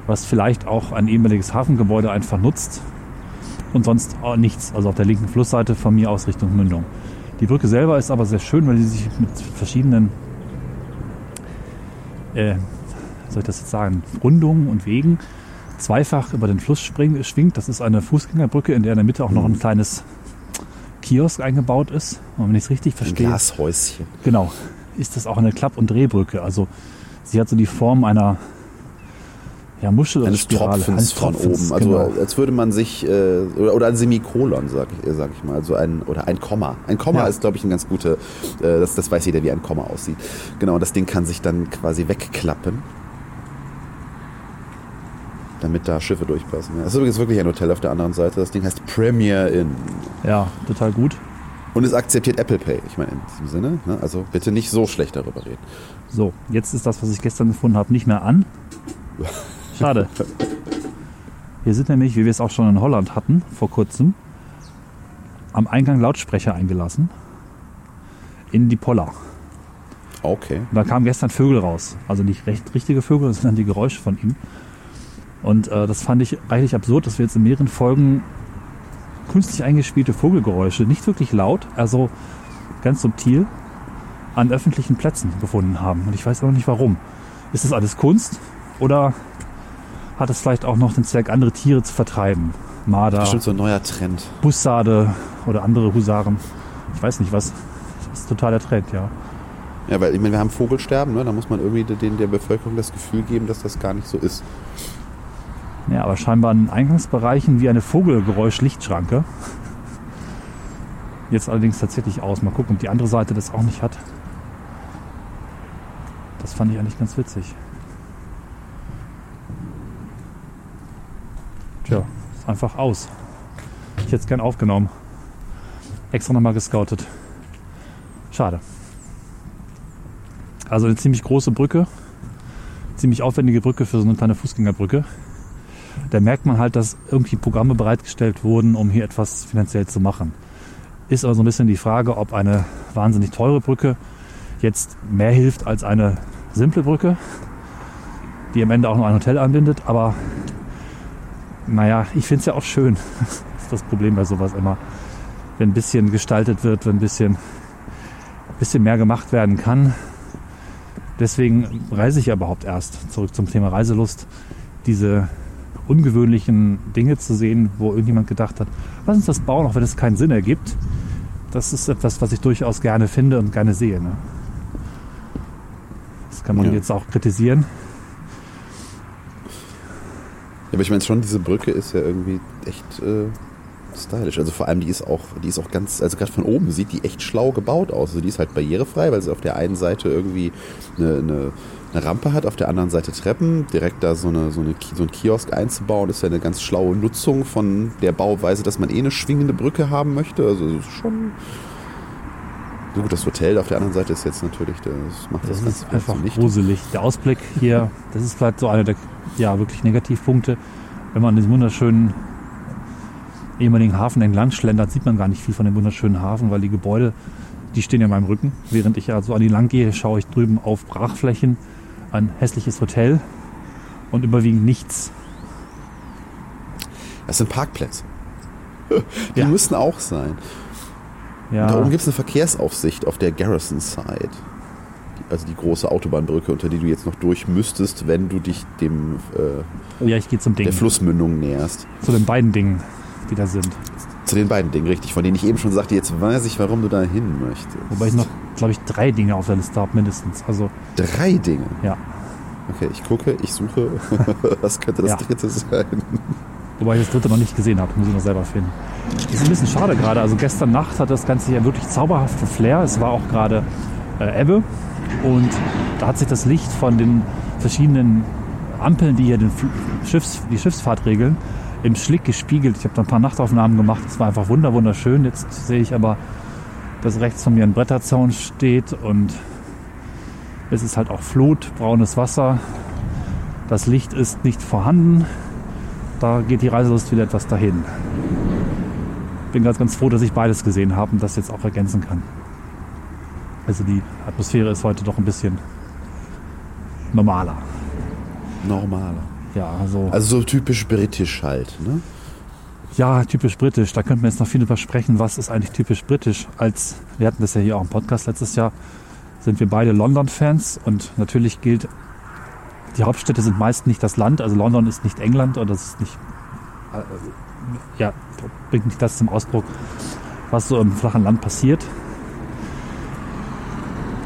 was vielleicht auch ein ehemaliges Hafengebäude einfach nutzt und sonst nichts. Also auf der linken Flussseite von mir aus Richtung Mündung. Die Brücke selber ist aber sehr schön, weil sie sich mit verschiedenen, äh, soll ich das jetzt sagen, Rundungen und Wegen zweifach über den Fluss spring, schwingt. Das ist eine Fußgängerbrücke, in der in der Mitte auch noch ein kleines Kiosk eingebaut ist. Und wenn ich es richtig verstehe. Ein Glashäuschen. Genau. Ist das auch eine Klapp- und Drehbrücke. Also sie hat so die Form einer ja, Muschel eines. Tropfens von oben. Also genau. als würde man sich, äh, oder, oder ein Semikolon, sag ich, sag ich mal. Also ein, oder ein Komma. Ein Komma Ja. ist, glaube ich, ein ganz guter, äh, das, das weiß jeder, wie ein Komma aussieht. Genau, das Ding kann sich dann quasi wegklappen. Damit da Schiffe durchpassen. Das ist übrigens wirklich ein Hotel auf der anderen Seite. Das Ding heißt Premier Inn. Ja, total gut. Und es akzeptiert Apple Pay. Ich meine, in diesem Sinne, ne? also bitte nicht so schlecht darüber reden. So, jetzt ist das, was ich gestern gefunden habe, nicht mehr an. Schade. Hier sind nämlich, wie wir es auch schon in Holland hatten, vor kurzem, am Eingang Lautsprecher eingelassen. In die Poller. Okay. Und da kamen gestern Vögel raus. Also nicht recht richtige Vögel, das sind dann die Geräusche von ihm. Und äh, das fand ich eigentlich absurd, dass wir jetzt in mehreren Folgen künstlich eingespielte Vogelgeräusche, nicht wirklich laut, also ganz subtil, an öffentlichen Plätzen gefunden haben. Und ich weiß auch nicht warum. Ist das alles Kunst oder hat es vielleicht auch noch den Zweck, andere Tiere zu vertreiben? Marder, Bestimmt so ein neuer Trend. Bussarde oder andere Husaren. Ich weiß nicht was. Das ist total der Trend, ja. Ja, weil ich meine, wir haben Vogelsterben, ne? da muss man irgendwie den, der Bevölkerung das Gefühl geben, dass das gar nicht so ist. Ja, aber scheinbar in Eingangsbereichen wie eine Vogelgeräusch-Lichtschranke. Jetzt allerdings tatsächlich aus. Mal gucken, ob die andere Seite das auch nicht hat. Das fand ich eigentlich ganz witzig. Einfach aus. Ich hätte es gern aufgenommen. Extra nochmal gescoutet. Schade. Also eine ziemlich große Brücke. Ziemlich aufwendige Brücke für so eine kleine Fußgängerbrücke da merkt man halt, dass irgendwie Programme bereitgestellt wurden, um hier etwas finanziell zu machen. Ist aber so ein bisschen die Frage, ob eine wahnsinnig teure Brücke jetzt mehr hilft als eine simple Brücke, die am Ende auch noch ein Hotel anbindet. Aber naja, ich finde es ja auch schön. Das ist das Problem bei sowas immer. Wenn ein bisschen gestaltet wird, wenn ein bisschen, ein bisschen mehr gemacht werden kann. Deswegen reise ich ja überhaupt erst zurück zum Thema Reiselust. Diese ungewöhnlichen Dinge zu sehen, wo irgendjemand gedacht hat, lass uns das bauen, auch wenn es keinen Sinn ergibt. Das ist etwas, was ich durchaus gerne finde und gerne sehe. Ne? Das kann man Ja. jetzt auch kritisieren. Aber ich meine schon, diese Brücke ist ja irgendwie echt äh, stylisch. Also vor allem, die ist auch, die ist auch ganz, also gerade von oben sieht die echt schlau gebaut aus. Also die ist halt barrierefrei, weil sie auf der einen Seite irgendwie eine, eine, eine Rampe hat, auf der anderen Seite Treppen. Direkt da so, eine, so, eine, so ein Kiosk einzubauen, ist ja eine ganz schlaue Nutzung von der Bauweise, dass man eh eine schwingende Brücke haben möchte. Also schon. So gut, das Hotel auf der anderen Seite ist jetzt natürlich, das macht das, Das ist einfach nicht. gruselig. Der Ausblick hier, das ist vielleicht so einer der ja, wirklich Negativpunkte. Wenn man diesen wunderschönen ehemaligen Hafen entlang schlendert, sieht man gar nicht viel von dem wunderschönen Hafen, weil die Gebäude, die stehen ja in meinem Rücken. Während ich also an die lang gehe, schaue ich drüben auf Brachflächen, ein hässliches Hotel und überwiegend nichts. Das sind Parkplätze. Die Ja. müssen auch sein. Ja, Und da oben gibt es eine Verkehrsaufsicht auf der Garrison Side. Also die große Autobahnbrücke, unter die du jetzt noch durch müsstest, wenn du dich dem äh, oh ja, ich gehe zum Ding. der Flussmündung näherst. Zu den beiden Dingen, die da sind. Zu den beiden Dingen, richtig, von denen ich eben schon sagte, jetzt weiß ich, warum du da hin möchtest. Wobei ich noch, glaube ich, drei Dinge auf der Liste habe, mindestens. Also, Drei Dinge. ja. Okay, ich gucke, ich suche. Was könnte das Ja. dritte sein? Wobei ich das dritte noch nicht gesehen habe, muss ich noch selber finden. Ist ein bisschen schade gerade. Also gestern Nacht hat das Ganze ja wirklich zauberhaften Flair. Es war auch gerade äh, Ebbe und da hat sich das Licht von den verschiedenen Ampeln, die hier den Schiffs, die Schiffsfahrt regeln, im Schlick gespiegelt. Ich habe da ein paar Nachtaufnahmen gemacht. Es war einfach wunder wunderschön. Jetzt sehe ich aber, dass rechts von mir ein Bretterzaun steht und Es ist halt auch Flut, braunes Wasser. Das Licht ist nicht vorhanden. Da geht die Reiselust wieder etwas dahin. Bin ganz, ganz froh, dass ich beides gesehen habe und das jetzt auch ergänzen kann. Also die Atmosphäre ist heute doch ein bisschen normaler. Normaler. Ja, also, Also so typisch britisch halt, ne? ja, typisch britisch. Da könnten wir jetzt noch viel drüber sprechen. Was ist eigentlich typisch britisch? Als wir hatten das ja hier auch im Podcast letztes Jahr, sind wir beide London-Fans und natürlich gilt, die Hauptstädte sind meist nicht das Land. Also London ist nicht England oder das ist nicht, äh, ja, bringt nicht das zum Ausdruck, was so im flachen Land passiert.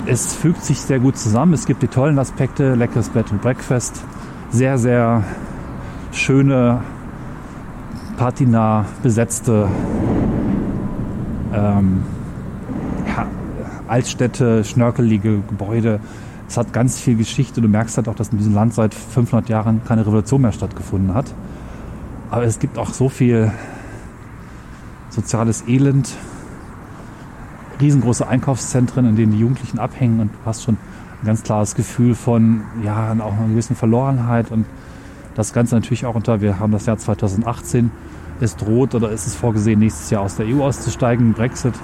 Es fügt sich sehr gut zusammen. Es gibt die tollen Aspekte, leckeres Bed and Breakfast, sehr, sehr schöne, patinah besetzte ähm, ja, Altstädte, schnörkelige Gebäude. Es hat ganz viel Geschichte. Du merkst halt auch, dass in diesem Land seit 500 Jahren keine Revolution mehr stattgefunden hat. Aber es gibt auch so viel soziales Elend, riesengroße Einkaufszentren, in denen die Jugendlichen abhängen und du hast schon ein ganz klares Gefühl von, ja, auch einer gewissen Verlorenheit und das Ganze natürlich auch unter, wir haben das Jahr 2018, es droht oder ist es vorgesehen, nächstes Jahr aus der EU auszusteigen, Brexit.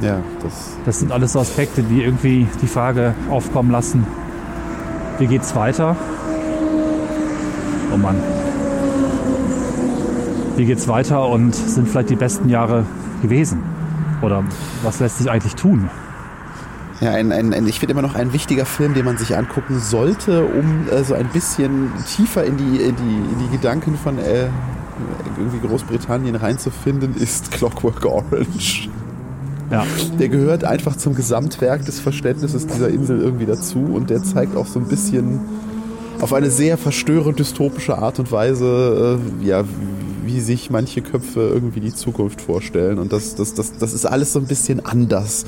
Ja, das. Das sind alles so Aspekte, die irgendwie die Frage aufkommen lassen, wie geht's weiter? Oh Mann. Wie geht's weiter und sind vielleicht die besten Jahre gewesen? Oder was lässt sich eigentlich tun? Ja, ein, ein, ein, ich finde immer noch ein wichtiger Film, den man sich angucken sollte, um äh, so ein bisschen tiefer in die, in die, in die Gedanken von äh, irgendwie Großbritannien reinzufinden, ist Clockwork Orange. Ja, Der gehört einfach zum Gesamtwerk des Verständnisses dieser Insel irgendwie dazu und der zeigt auch so ein bisschen auf eine sehr verstörend dystopische Art und Weise, äh, ja, wie sich manche Köpfe irgendwie die Zukunft vorstellen. Und das, das, das, das ist alles so ein bisschen anders.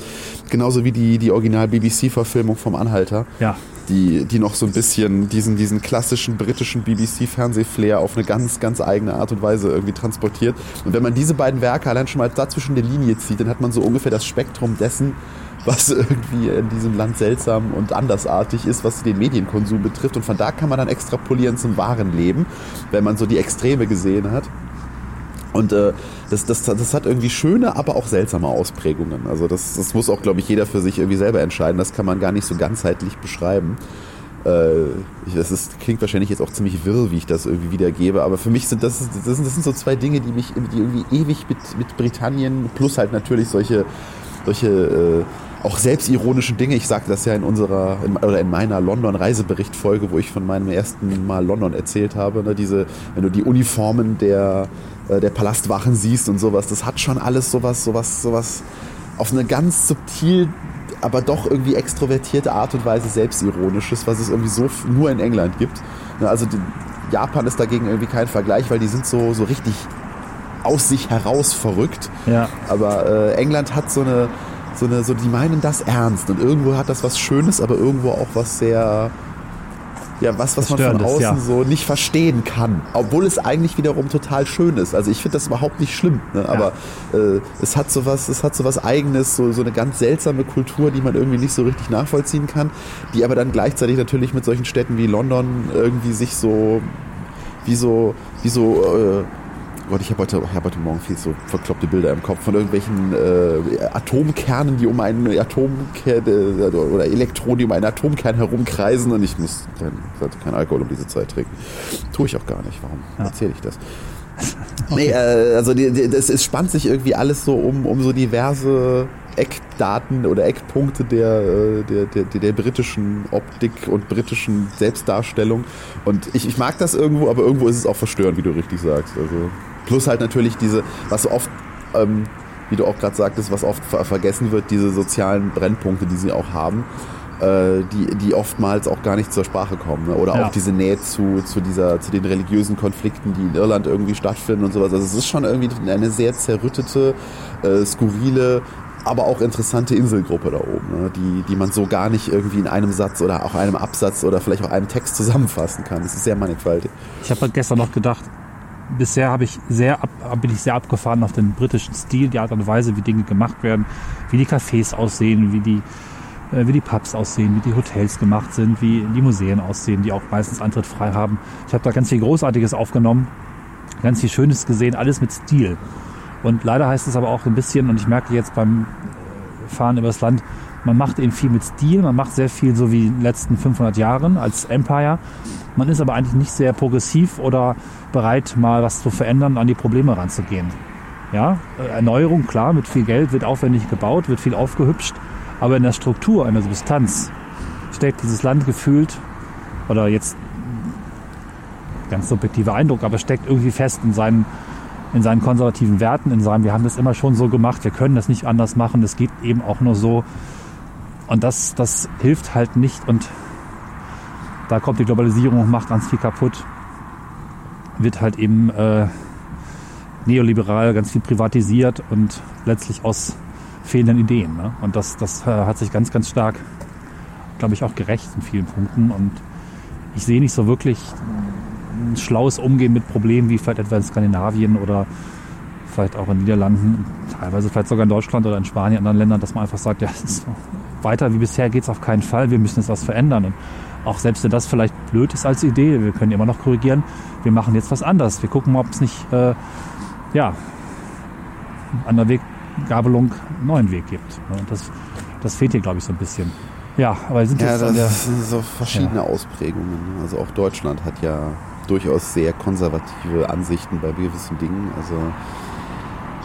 Genauso wie die, die Original-BBC-Verfilmung vom Anhalter. ja, Die, die noch so ein bisschen diesen, diesen klassischen britischen BBC-Fernsehflair auf eine ganz, ganz eigene Art und Weise irgendwie transportiert. Und wenn man diese beiden Werke allein schon mal da zwischen der Linie zieht, dann hat man so ungefähr das Spektrum dessen, was irgendwie in diesem Land seltsam und andersartig ist, was den Medienkonsum betrifft. Und von da kann man dann extrapolieren zum wahren Leben, wenn man so die Extreme gesehen hat. Und äh, das, das, das hat irgendwie schöne, aber auch seltsame Ausprägungen. Also das, das muss auch, glaube ich, jeder für sich irgendwie selber entscheiden. Das kann man gar nicht so ganzheitlich beschreiben. Äh, das ist, klingt wahrscheinlich jetzt auch ziemlich wirr, wie ich das irgendwie wiedergebe, aber für mich sind das, das, sind, das sind so zwei Dinge, die mich die irgendwie ewig mit, mit Britannien plus halt natürlich solche, solche äh, auch selbstironischen Dinge. Ich sagte das ja in unserer in, oder in meiner London-Reisebericht-Folge, wo ich von meinem ersten Mal London erzählt habe. Ne, diese, wenn du die Uniformen der, äh, der Palastwachen siehst und sowas, das hat schon alles sowas, sowas, sowas auf eine ganz subtil, aber doch irgendwie extrovertierte Art und Weise selbstironisches, was es irgendwie so nur in England gibt. Ne, also Japan ist dagegen irgendwie kein Vergleich, weil die sind so, so richtig aus sich heraus verrückt. ja. Aber äh, England hat so eine, so eine, so die meinen das ernst und irgendwo hat das was Schönes, aber irgendwo auch was sehr, ja, was, was man von außen ja. so nicht verstehen kann. Obwohl es eigentlich wiederum total schön ist. Also ich finde das überhaupt nicht schlimm, ne? aber äh, es hat so was, es hat so was Eigenes, so, so eine ganz seltsame Kultur, die man irgendwie nicht so richtig nachvollziehen kann, die aber dann gleichzeitig natürlich mit solchen Städten wie London irgendwie sich so, wie so, wie so, äh, Gott, ich habe heute, hab heute Morgen viel so verkloppte Bilder im Kopf von irgendwelchen äh, Atomkernen, die um einen Atomkern äh, oder Elektronen, die um einen Atomkern herumkreisen und ich muss kein, sollte kein Alkohol um diese Zeit trinken. Tue ich auch gar nicht. Warum Ja. erzähle ich das? Nee, äh, also die, die, das, es spannt sich irgendwie alles so um, um so diverse Eckdaten oder Eckpunkte der, äh, der, der, der, der britischen Optik und britischen Selbstdarstellung. Und ich, ich mag das irgendwo, aber irgendwo ist es auch verstörend, wie du richtig sagst. Also plus halt natürlich diese, was oft, ähm, wie du auch gerade sagtest, was oft ver vergessen wird, diese sozialen Brennpunkte, die sie auch haben. äh, Die, die oftmals auch gar nicht zur Sprache kommen. Ne? Oder Ja. auch diese Nähe zu, zu, dieser, zu den religiösen Konflikten, die in Irland irgendwie stattfinden und sowas. Also es ist schon irgendwie eine sehr zerrüttete, äh, skurrile, aber auch interessante Inselgruppe da oben, ne? die, die man so gar nicht irgendwie in einem Satz oder auch einem Absatz oder vielleicht auch einem Text zusammenfassen kann. Das ist sehr mannigfaltig. Ich habe gestern noch gedacht, bisher habe ich sehr ab, bin ich sehr abgefahren auf den britischen Stil, die Art und Weise, wie Dinge gemacht werden, wie die Cafés aussehen, wie die äh, wie die Pubs aussehen, wie die Hotels gemacht sind, wie die Museen aussehen, die auch meistens Eintritt frei haben. Ich habe da ganz viel Großartiges aufgenommen, ganz viel Schönes gesehen, alles mit Stil. Und leider heißt es aber auch ein bisschen, und ich merke jetzt beim äh, Fahren übers Land, man macht eben viel mit Stil, man macht sehr viel so wie in den letzten 500 Jahren als Empire. Man ist aber eigentlich nicht sehr progressiv oder bereit, mal was zu verändern an die Probleme ranzugehen. Ja, äh, Erneuerung, klar, mit viel Geld wird aufwendig gebaut, wird viel aufgehübscht, aber in der Struktur, in der Substanz steckt dieses Land gefühlt, oder jetzt ganz subjektiver Eindruck, aber steckt irgendwie fest in seinen, in seinen konservativen Werten, in seinem, wir haben das immer schon so gemacht, wir können das nicht anders machen, das geht eben auch nur so. Und das, das hilft halt nicht und da kommt die Globalisierung und macht ganz viel kaputt. Wird halt eben äh, neoliberal ganz viel privatisiert und letztlich aus fehlenden Ideen. Ne? Und das, das äh, hat sich ganz, ganz stark, glaube ich, auch gerecht in vielen Punkten. Und ich sehe nicht so wirklich ein schlaues Umgehen mit Problemen wie vielleicht etwa in Skandinavien oder vielleicht auch in Niederlanden, teilweise vielleicht sogar in Deutschland oder in Spanien, anderen Ländern, dass man einfach sagt, ja, weiter wie bisher geht es auf keinen Fall, wir müssen jetzt was verändern. Und auch selbst wenn das vielleicht blöd ist als Idee, wir können immer noch korrigieren, wir machen jetzt was anders. Wir gucken mal, ob es nicht, äh, ja, an der Weggabelung einen neuen Weg gibt. Und das, das fehlt hier, glaube ich, so ein bisschen. Ja, aber sind Ja, jetzt an der, das sind so verschiedene Ausprägungen. ne? Also auch Deutschland hat ja durchaus sehr konservative Ansichten bei gewissen Dingen. Also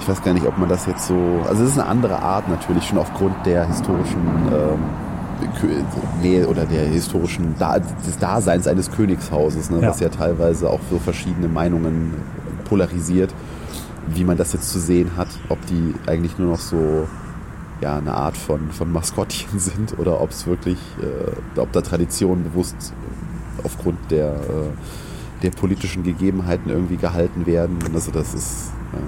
ich weiß gar nicht, ob man das jetzt so. Also es ist eine andere Art natürlich schon aufgrund der historischen ähm, Nähe oder der historischen da des Daseins eines Königshauses, ne, Ja. was ja teilweise auch so verschiedene Meinungen polarisiert, wie man das jetzt zu sehen hat, ob die eigentlich nur noch so ja, eine Art von, von Maskottchen sind oder ob es wirklich, äh, ob da Traditionen bewusst aufgrund der, äh, der politischen Gegebenheiten irgendwie gehalten werden. Also das ist, ja.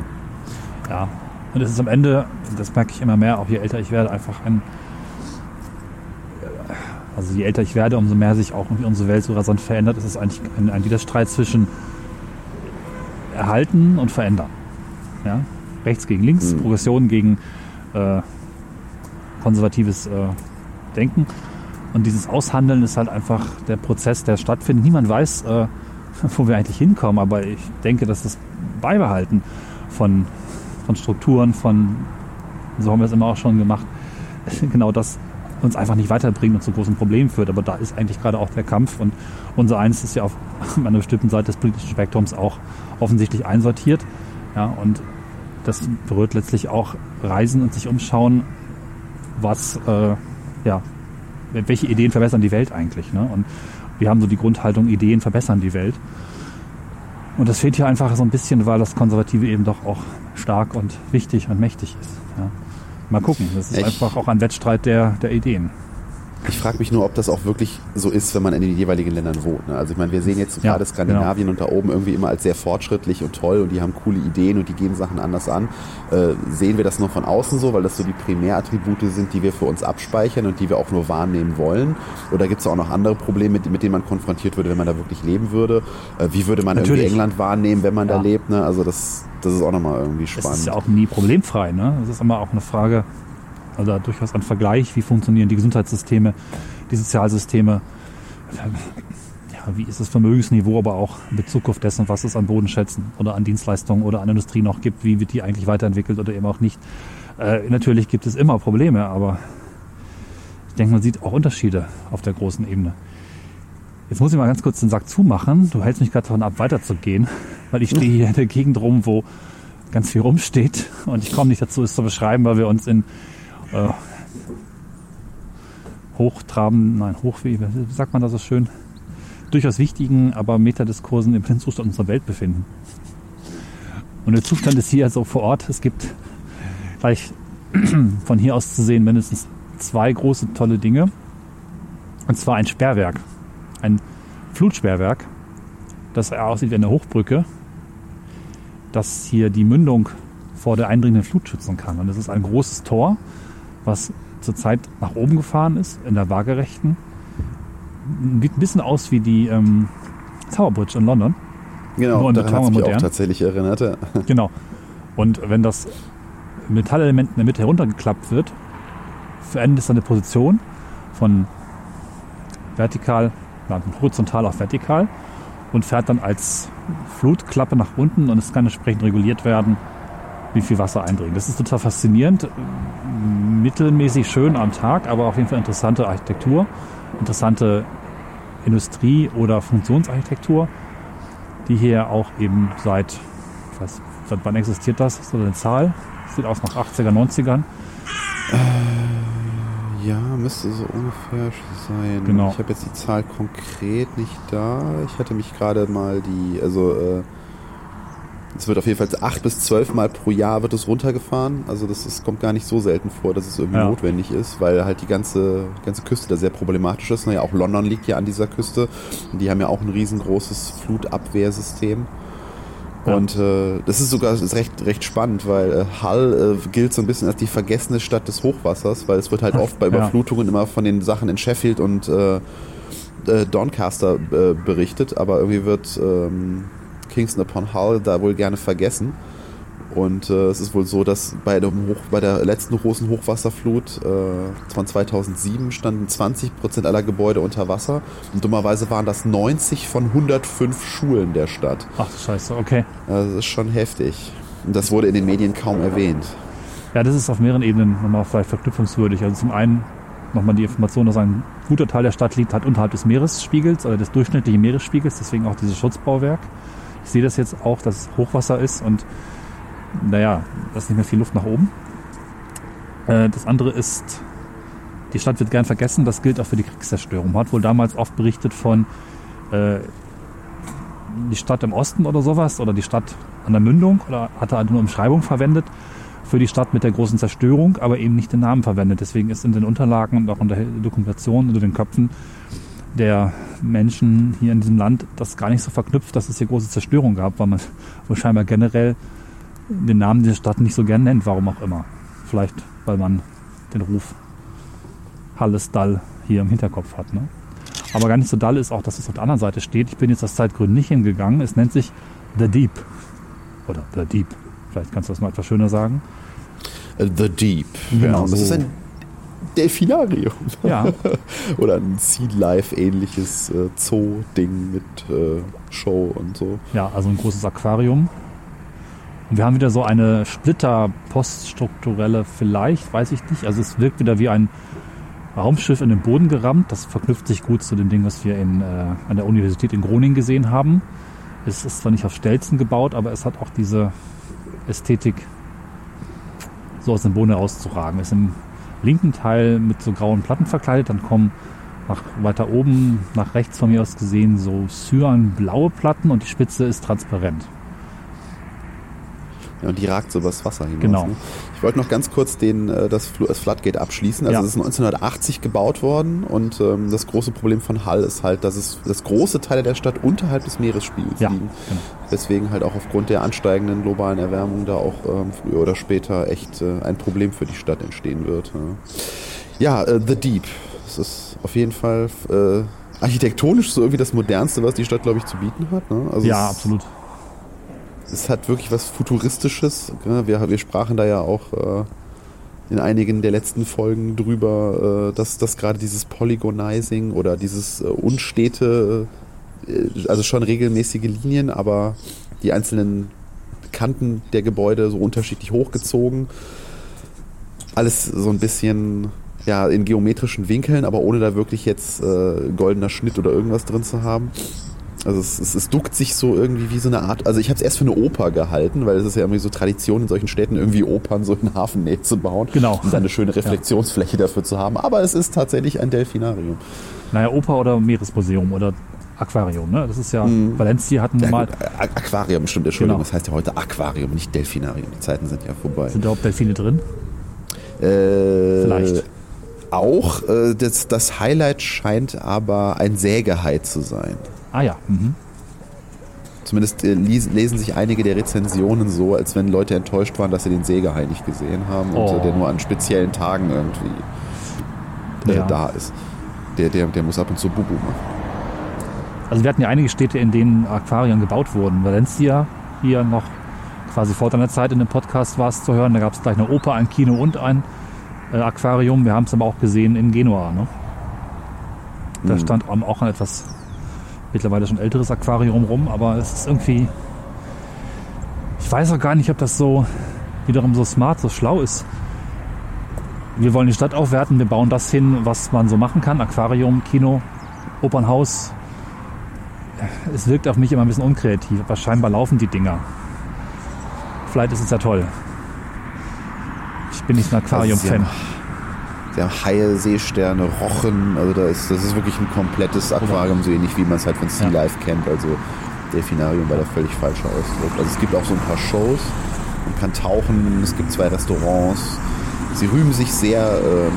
Ja, und es ist am Ende, das merke ich immer mehr, auch je älter ich werde, einfach ein. Also je älter ich werde, umso mehr sich auch unsere Welt so rasant verändert, ist es eigentlich ein, ein Widerstreit zwischen erhalten und verändern. Ja? Rechts gegen links, Mhm. Progression gegen äh, konservatives äh, Denken. Und dieses Aushandeln ist halt einfach der Prozess, der stattfindet. Niemand weiß, äh, wo wir eigentlich hinkommen, aber ich denke, dass das Beibehalten von, von Strukturen, von, so haben wir es immer auch schon gemacht, genau das uns einfach nicht weiterbringt und zu großen Problemen führt. Aber da ist eigentlich gerade auch der Kampf und unser eins ist ja auf einer bestimmten Seite des politischen Spektrums auch offensichtlich einsortiert. Ja, und das berührt letztlich auch Reisen und sich umschauen, was, äh, ja, welche Ideen verbessern die Welt eigentlich. Ne? Und wir haben so die Grundhaltung, Ideen verbessern die Welt. Und das fehlt hier einfach so ein bisschen, weil das Konservative eben doch auch stark und wichtig und mächtig ist. Ja. Mal gucken, das ist Ich- einfach auch ein Wettstreit der, der Ideen. Ich frage mich nur, ob das auch wirklich so ist, wenn man in den jeweiligen Ländern wohnt. Ne? Also ich meine, wir sehen jetzt Ja, gerade Skandinavien und da oben irgendwie immer als sehr fortschrittlich und toll und die haben coole Ideen und die gehen Sachen anders an. Äh, sehen wir das nur von außen so, weil das so die Primärattribute sind, die wir für uns abspeichern und die wir auch nur wahrnehmen wollen? Oder gibt es auch noch andere Probleme, mit, mit denen man konfrontiert würde, wenn man da wirklich leben würde? Äh, wie würde man irgendwie Natürlich. England wahrnehmen, wenn man da Ja. lebt? Ne? Also das, das ist auch nochmal irgendwie spannend. ist ja auch nie problemfrei. Ne? Es ist immer auch eine Frage, also durchaus ein Vergleich, wie funktionieren die Gesundheitssysteme, die Sozialsysteme, ja, wie ist das Vermögensniveau, aber auch in Bezug auf dessen, was es an Bodenschätzen oder an Dienstleistungen oder an Industrie noch gibt, wie wird die eigentlich weiterentwickelt oder eben auch nicht. Äh, natürlich gibt es immer Probleme, aber ich denke, man sieht auch Unterschiede auf der großen Ebene. Jetzt muss ich mal ganz kurz den Sack zumachen. Du hältst mich gerade davon ab, weiterzugehen, weil ich stehe hier in der Gegend rum, wo ganz viel rumsteht und ich komme nicht dazu, es zu beschreiben, weil wir uns in äh, hochtrabenden, nein, hoch, wie sagt man das so schön, durchaus wichtigen, aber Metadiskursen im Blindzustand unserer Welt befinden. Und der Zustand ist hier also vor Ort. Es gibt gleich von hier aus zu sehen mindestens zwei große tolle Dinge. Und zwar ein Sperrwerk, ein Flutsperrwerk, das aussieht wie eine Hochbrücke, das hier die Mündung vor der eindringenden Flut schützen kann. Und das ist ein großes Tor, was zurzeit nach oben gefahren ist, in der waagerechten. Sieht ein bisschen aus wie die ähm, Tower Bridge in London. genau, daran hat mich auch modern. tatsächlich erinnert. ja. Genau. Und wenn das Metallelement in der Mitte heruntergeklappt wird, verändert es seine Position von vertikal, ja, horizontal auf vertikal und fährt dann als Flutklappe nach unten und es kann entsprechend reguliert werden, wie viel Wasser eindringt. Das ist total faszinierend, mittelmäßig schön am Tag, aber auf jeden Fall interessante Architektur, interessante Industrie- oder Funktionsarchitektur, die hier auch eben seit, ich weiß, seit wann existiert das? So eine Zahl? Sieht aus nach 80er, 90ern. Äh, ja, müsste so ungefähr sein. Genau. Ich habe jetzt die Zahl konkret nicht da. Ich hatte mich gerade mal die, also äh, es wird auf jeden Fall acht bis zwölf Mal pro Jahr wird es runtergefahren. Also das ist, kommt gar nicht so selten vor, dass es irgendwie Ja. notwendig ist, weil halt die ganze, ganze Küste da sehr problematisch ist. Naja, auch London liegt ja an dieser Küste. Und die haben ja auch ein riesengroßes Flutabwehrsystem. Ja. Und äh, das ist sogar das ist recht, recht spannend, weil äh, Hull äh, gilt so ein bisschen als die vergessene Stadt des Hochwassers, weil es wird halt oft bei Ja. Überflutungen immer von den Sachen in Sheffield und äh, äh, Doncaster äh, berichtet, aber irgendwie wird ähm, Kingston upon Hull da wohl gerne vergessen. Und äh, es ist wohl so, dass bei, dem Hoch, bei der letzten großen Hochwasserflut äh, von 2007 standen 20% aller Gebäude unter Wasser. Und dummerweise waren das 90 von 105 Schulen der Stadt. Ach du Scheiße, okay. Also das ist schon heftig. Und das wurde in den Medien kaum erwähnt. Ja, das ist auf mehreren Ebenen nochmal vielleicht verknüpfungswürdig. Also zum einen nochmal die Information, dass ein guter Teil der Stadt liegt halt unterhalb des Meeresspiegels oder des durchschnittlichen Meeresspiegels, deswegen auch dieses Schutzbauwerk. Ich sehe das jetzt auch, dass es Hochwasser ist und naja, da ist nicht mehr viel Luft nach oben. Äh, Das andere ist, die Stadt wird gern vergessen, das gilt auch für die Kriegszerstörung. Man hat wohl damals oft berichtet von äh, die Stadt im Osten oder sowas oder die Stadt an der Mündung oder hatte halt nur Umschreibung verwendet für die Stadt mit der großen Zerstörung, aber eben nicht den Namen verwendet. Deswegen ist in den Unterlagen und auch in der Dokumentation unter den Köpfen der Menschen hier in diesem Land das gar nicht so verknüpft, dass es hier große Zerstörung gab, weil man wohl scheinbar generell den Namen dieser Stadt nicht so gern nennt, warum auch immer. Vielleicht, weil man den Ruf Hallesdall hier im Hinterkopf hat. Ne? Aber gar nicht so doll ist auch, dass es auf der anderen Seite steht. Ich bin jetzt aus Zeitgründen nicht hingegangen. Es nennt sich The Deep. Oder The Deep. Vielleicht kannst du das mal etwas schöner sagen. Äh, The Deep. Genau, ja, das so. ist ein Delfinarium. Ja, Oder ein Sea Life ähnliches äh, Zoo-Ding mit äh, Show und so. ja, also ein großes Aquarium. Und wir haben wieder so eine Splitter-poststrukturelle, vielleicht, weiß ich nicht. Also es wirkt wieder wie ein Raumschiff in den Boden gerammt. Das verknüpft sich gut zu dem Ding, was wir in, äh, an der Universität in Groningen gesehen haben. Es ist zwar nicht auf Stelzen gebaut, aber es hat auch diese Ästhetik, so aus dem Boden herauszuragen. Ist im linken Teil mit so grauen Platten verkleidet, dann kommen nach, weiter oben, nach rechts von mir aus gesehen, so cyanblaue Platten und die Spitze ist transparent. Ja, und die ragt so übers Wasser hinaus. Genau. Ne? Ich wollte noch ganz kurz den, äh, das, Floodgate abschließen. Also Ja. es ist 1980 gebaut worden und ähm, das große Problem von Hull ist halt, dass es dass große Teile der Stadt unterhalb des Meeresspiegels Ja, liegen. genau. Deswegen halt auch aufgrund der ansteigenden globalen Erwärmung da auch ähm, früher oder später echt äh, ein Problem für die Stadt entstehen wird. Ja, ja äh, The Deep. Es ist auf jeden Fall äh, architektonisch so irgendwie das modernste, was die Stadt, glaube ich, zu bieten hat. Ne? Also Ja, absolut. Es hat wirklich was Futuristisches. ne? Wir, wir sprachen da ja auch äh, in einigen der letzten Folgen drüber, äh, dass, dass gerade dieses Polygonizing oder dieses äh, unstete, äh, also schon regelmäßige Linien, aber die einzelnen Kanten der Gebäude so unterschiedlich hochgezogen. Alles so ein bisschen ja, in geometrischen Winkeln, aber ohne da wirklich jetzt goldener Schnitt oder irgendwas drin zu haben. Also es, es, es duckt sich so irgendwie wie so eine Art, also ich habe es erst für eine Oper gehalten, weil es ist ja irgendwie so Tradition in solchen Städten irgendwie Opern so in Hafennähe zu bauen. Genau. Und dann eine schöne Reflexionsfläche dafür zu haben. Aber es ist tatsächlich ein Delfinarium. Naja, Oper oder Meeresmuseum oder Aquarium. Ne? Das ist ja, Valencia hatten wir Ja, mal, Aquarium, stimmt, Entschuldigung. Genau. Das heißt ja heute Aquarium, nicht Delfinarium. Die Zeiten sind ja vorbei. sind da auch Delfine drin? Äh, Vielleicht. Auch, äh, das, das Highlight scheint aber ein Sägehai zu sein. Ah ja, mhm. Zumindest äh, lesen sich einige der Rezensionen so, als wenn Leute enttäuscht waren, dass sie den Sägehai nicht gesehen haben und Oh. äh, der nur an speziellen Tagen irgendwie äh, Ja. da ist. Der, der, der muss ab und zu Bubu machen. Also wir hatten ja einige Städte, in denen Aquarien gebaut wurden. Valencia, hier noch quasi vor deiner Zeit in dem Podcast war es zu hören. Da gab es gleich eine Oper, ein Kino und ein äh, Aquarium. Wir haben es aber auch gesehen in Genua. Ne? Da stand auch ein etwas mittlerweile schon älteres Aquarium rum, aber es ist irgendwie. Ich weiß auch gar nicht, ob das so wiederum so smart, so schlau ist. Wir wollen die Stadt aufwerten, wir bauen das hin, was man so machen kann. Aquarium, Kino, Opernhaus. Es wirkt auf mich immer ein bisschen unkreativ, aber scheinbar laufen die Dinger. Vielleicht ist es ja toll. Ich bin nicht ein Aquarium-Fan. Sie haben Haie, Seesterne, Rochen. Also da ist, das ist wirklich ein komplettes Aquarium, so ähnlich wie man es halt von Sea Life kennt. Also Delfinarium war der völlig falsche Ausdruck. Also es gibt auch so ein paar Shows. Man kann tauchen, es gibt zwei Restaurants. Sie rühmen sich sehr ähm,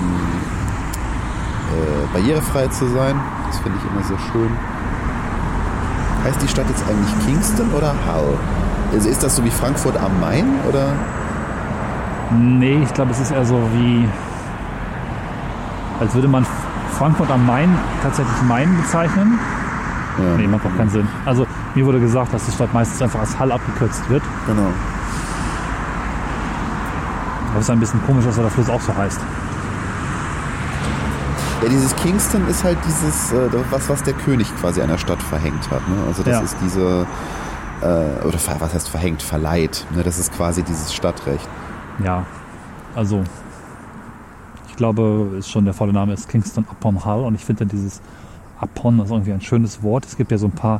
äh, barrierefrei zu sein. Das finde ich immer sehr schön. Heißt die Stadt jetzt eigentlich Kingston oder Hull? Also ist das so wie Frankfurt am Main oder? Nee, ich glaube, es ist eher so wie, als würde man Frankfurt am Main tatsächlich Main bezeichnen. Ja. Nee, macht auch keinen Sinn. Also mir wurde gesagt, dass die Stadt meistens einfach als Hall abgekürzt wird. Genau. Aber es ist ein bisschen komisch, dass der Fluss auch so heißt. Ja, dieses Kingston ist halt dieses, äh, was, was der König quasi einer Stadt verhängt hat. Ne? Also das Ja. ist diese, äh, oder was heißt verhängt, verleiht. Ne? Das ist quasi dieses Stadtrecht. Ja, also glaube, ist schon der volle Name ist Kingston upon Hull und ich finde dann dieses upon ist irgendwie ein schönes Wort. Es gibt ja so ein paar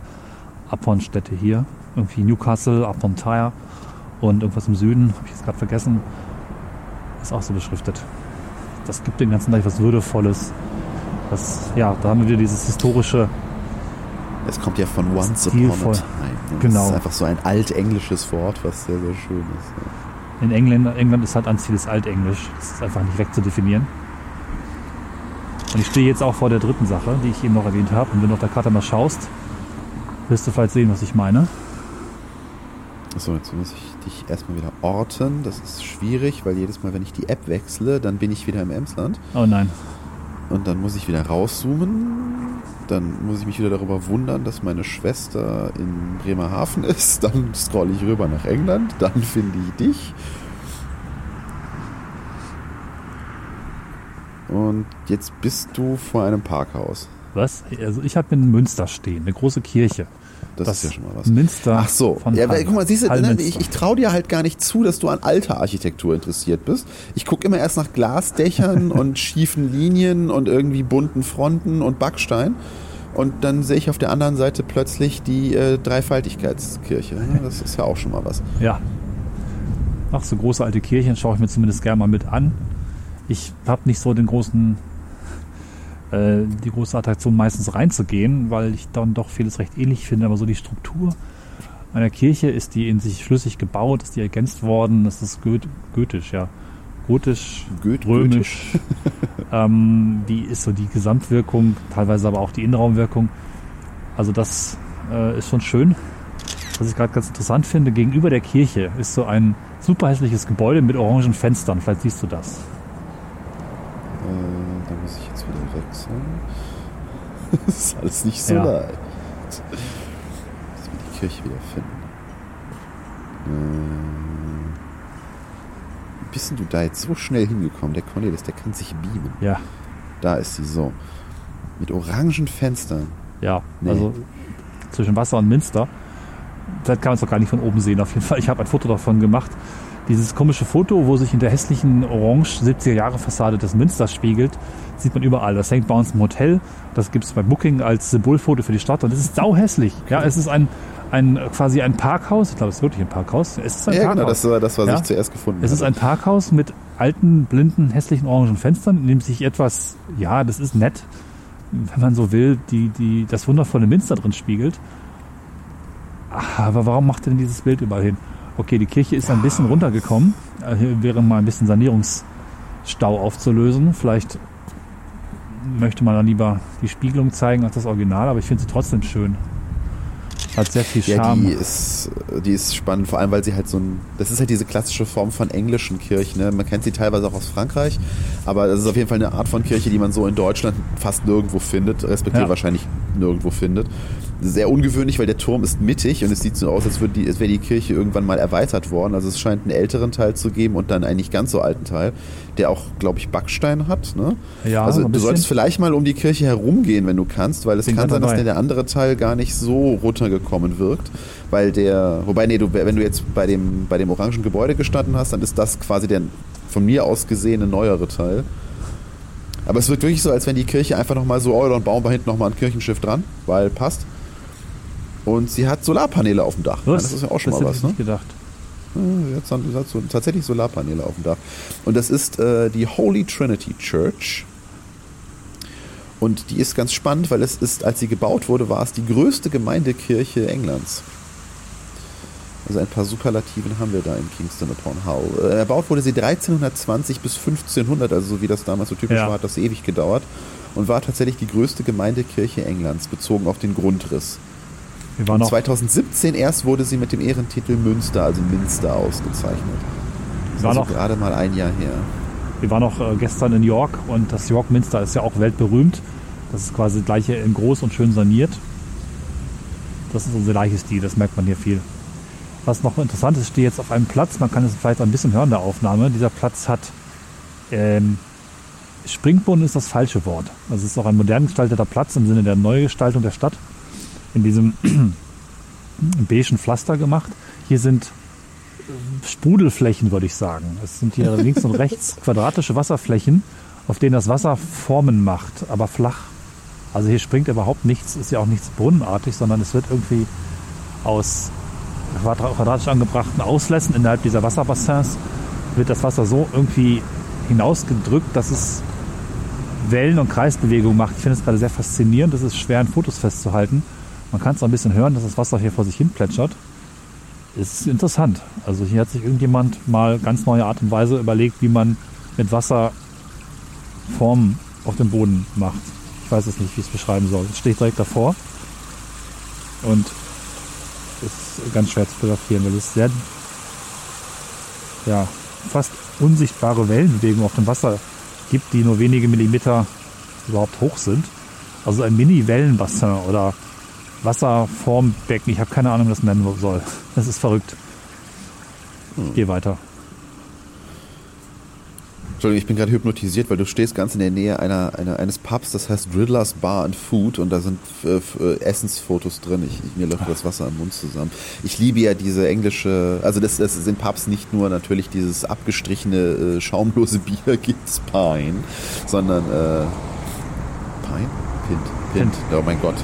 upon-Städte hier, irgendwie Newcastle, upon Tyre und irgendwas im Süden, habe ich jetzt gerade vergessen, ist auch so beschriftet. Das gibt dem ganzen Tag was Würdevolles. Das, ja, da haben wir wieder dieses historische, Es kommt ja von Once Stilvoll. Upon a Time. Genau. Das ist einfach so ein altenglisches Wort, was sehr, sehr schön ist. In England, England ist halt ein Ziel des Altenglisch. Das ist einfach nicht wegzudefinieren. Und ich stehe jetzt auch vor der dritten Sache, die ich eben noch erwähnt habe. Und wenn du auf der Karte mal schaust, wirst du vielleicht sehen, was ich meine. Achso, jetzt muss ich dich erstmal wieder orten. Das ist schwierig, weil jedes Mal, wenn ich die App wechsle, dann bin ich wieder im Emsland. Oh nein. Und dann muss ich wieder rauszoomen. Dann muss ich mich wieder darüber wundern, dass meine Schwester in Bremerhaven ist. Dann scrolle ich rüber nach England. Dann finde ich dich. Und jetzt bist du vor einem Parkhaus. Was? Also ich habe in Münster stehen, eine große Kirche. Das, ist ja schon mal was. Münster. Ach so. Von Ja, weil, guck mal, siehst du, ne, ich, ich traue dir halt gar nicht zu, dass du an alter Architektur interessiert bist. Ich gucke immer erst nach Glasdächern und schiefen Linien und irgendwie bunten Fronten und Backstein. Und dann sehe ich auf der anderen Seite plötzlich die äh, Dreifaltigkeitskirche. ne? Das ist ja auch schon mal was. Ja. Ach, so große alte Kirchen schaue ich mir zumindest gerne mal mit an. Ich habe nicht so den großen, äh, die große Attraktion meistens reinzugehen, weil ich dann doch vieles recht ähnlich finde. Aber so die Struktur einer Kirche ist die in sich schlüssig gebaut, ist die ergänzt worden, das ist goeth goethisch, ja. Gotisch, Goeth- römisch. ähm, wie ist so die Gesamtwirkung, teilweise aber auch die Innenraumwirkung. Also das äh, ist schon schön. Was ich gerade ganz interessant finde, gegenüber der Kirche ist so ein super hässliches Gebäude mit orangen Fenstern. Vielleicht siehst du das. Äh, da muss ich wechseln. Das ist alles nicht so Ja. leicht. Muss wir die Kirche wieder finden. Äh, wie bist du da jetzt so schnell hingekommen? Der Cornelis, der kann sich beamen. Ja, Da ist sie so. Mit orangen Fenstern. ja. Nee. Also zwischen Wasser und Münster. Vielleicht kann man es doch gar nicht von oben sehen. Auf jeden Fall, ich habe ein Foto davon gemacht. Dieses komische Foto, wo sich in der hässlichen orange 70er Jahre Fassade des Münsters spiegelt, sieht man überall. Das hängt bei uns im Hotel. Das gibt es bei Booking als Symbolfoto für die Stadt. Und es ist sauhässlich. Ja, es ist ein, ein quasi ein Parkhaus. Ich glaube, es ist wirklich ein Parkhaus. Es ist ein Ja, Parkhaus. genau, das war das, was Ja. ich zuerst gefunden Es ist habe. ein Parkhaus mit alten, blinden, hässlichen orangen Fenstern, in dem sich etwas, ja, das ist nett, wenn man so will, die, die, das wundervolle Minster drin spiegelt. Aber warum macht er denn dieses Bild überall hin? Okay, die Kirche ist ein bisschen runtergekommen. Äh, Hier wäre mal ein bisschen Sanierungsstau aufzulösen. Vielleicht möchte man dann lieber die Spiegelung zeigen als das Original, aber ich finde sie trotzdem schön. Hat sehr viel Ja, Charme. die ist, die ist spannend, vor allem weil sie halt so ein, das ist halt diese klassische Form von englischen Kirchen. Ne? Man kennt sie teilweise auch aus Frankreich, aber das ist auf jeden Fall eine Art von Kirche, die man so in Deutschland fast nirgendwo findet, respektive Ja. wahrscheinlich nirgendwo findet. Sehr ungewöhnlich, weil der Turm ist mittig und es sieht so aus, als, würde die, als wäre die Kirche irgendwann mal erweitert worden. Also es scheint einen älteren Teil zu geben und dann einen nicht ganz so alten Teil, der auch, glaube ich, Backstein hat. Ne? Ja, also du solltest vielleicht mal um die Kirche herumgehen, wenn du kannst, weil es Bin kann sein, dass der, der andere Teil gar nicht so runtergekommen wirkt. Weil der, wobei, nee, du, wenn du jetzt bei dem, bei dem orangen Gebäude gestanden hast, dann ist das quasi der von mir aus gesehene neuere Teil. Aber es wirkt wirklich so, als wenn die Kirche einfach nochmal so, oh, dann bauen wir hinten nochmal ein Kirchenschiff dran, weil passt. Und sie hat Solarpaneele auf dem Dach. Ja, das ist ja auch schon das mal hätte was, ich ne? nicht gedacht. Ja, Jetzt hat hat so tatsächlich Solarpaneele auf dem Dach. Und das ist äh, die Holy Trinity Church. Und die ist ganz spannend, weil es ist, als sie gebaut wurde, war es die größte Gemeindekirche Englands. Also ein paar Superlativen haben wir da in Kingston upon Hull. Äh, erbaut wurde sie 1320 bis 1500, also so wie das damals so typisch Ja. war, hat das ewig gedauert. Und war tatsächlich die größte Gemeindekirche Englands, bezogen auf den Grundriss. Wir waren noch, 2017 erst wurde sie mit dem Ehrentitel Münster, also Minster, ausgezeichnet. Das War ist also noch- gerade mal ein Jahr her. wir waren noch äh, gestern in York und das York Minster ist ja auch weltberühmt. Das ist quasi das gleiche in groß und schön saniert. Das ist unser gleiche Stil, das merkt man hier viel. Was noch interessant ist, ich stehe jetzt auf einem Platz, man kann es vielleicht ein bisschen hören in der Aufnahme. Dieser Platz hat ähm, Springbrunnen ist das falsche Wort. Also es ist auch ein modern gestalteter Platz im Sinne der Neugestaltung der Stadt. In diesem beigen Pflaster gemacht. Hier sind Sprudelflächen, würde ich sagen. Es sind hier links und rechts quadratische Wasserflächen, auf denen das Wasser Formen macht, aber flach. Also hier springt überhaupt nichts, ist ja auch nichts brunnenartig, sondern es wird irgendwie aus quadratisch angebrachten Auslässen innerhalb dieser Wasserbassins wird das Wasser so irgendwie hinausgedrückt, dass es Wellen- und Kreisbewegungen macht. Ich finde es gerade sehr faszinierend. Das ist schwer in Fotos festzuhalten. Man kann es auch ein bisschen hören, dass das Wasser hier vor sich hin plätschert. Es ist interessant. Also hier hat sich irgendjemand mal ganz neue Art und Weise überlegt, wie man mit Wasser Formen auf dem Boden macht. Ich weiß es nicht, wie ich es beschreiben soll. Es steht direkt davor und ganz schwer zu fotografieren, weil es sehr ja, fast unsichtbare Wellenbewegungen auf dem Wasser gibt, die nur wenige Millimeter überhaupt hoch sind. Also ein Mini-Wellenbassin oder Wasserformbecken. Ich habe keine Ahnung, wie das nennen soll. Das ist verrückt. Geh weiter. Entschuldigung, ich bin gerade hypnotisiert, weil du stehst ganz in der Nähe einer, einer, eines Pubs, das heißt Riddlers Bar and Food und da sind äh, äh, Essensfotos drin. Ich, ich, mir läuft das Wasser im Mund zusammen. Ich liebe ja diese englische, also das, das sind Pubs nicht nur natürlich dieses abgestrichene, äh, schaumlose Bier gibt's Pine, sondern äh, Pine? Pint. Pint. Oh mein Gott.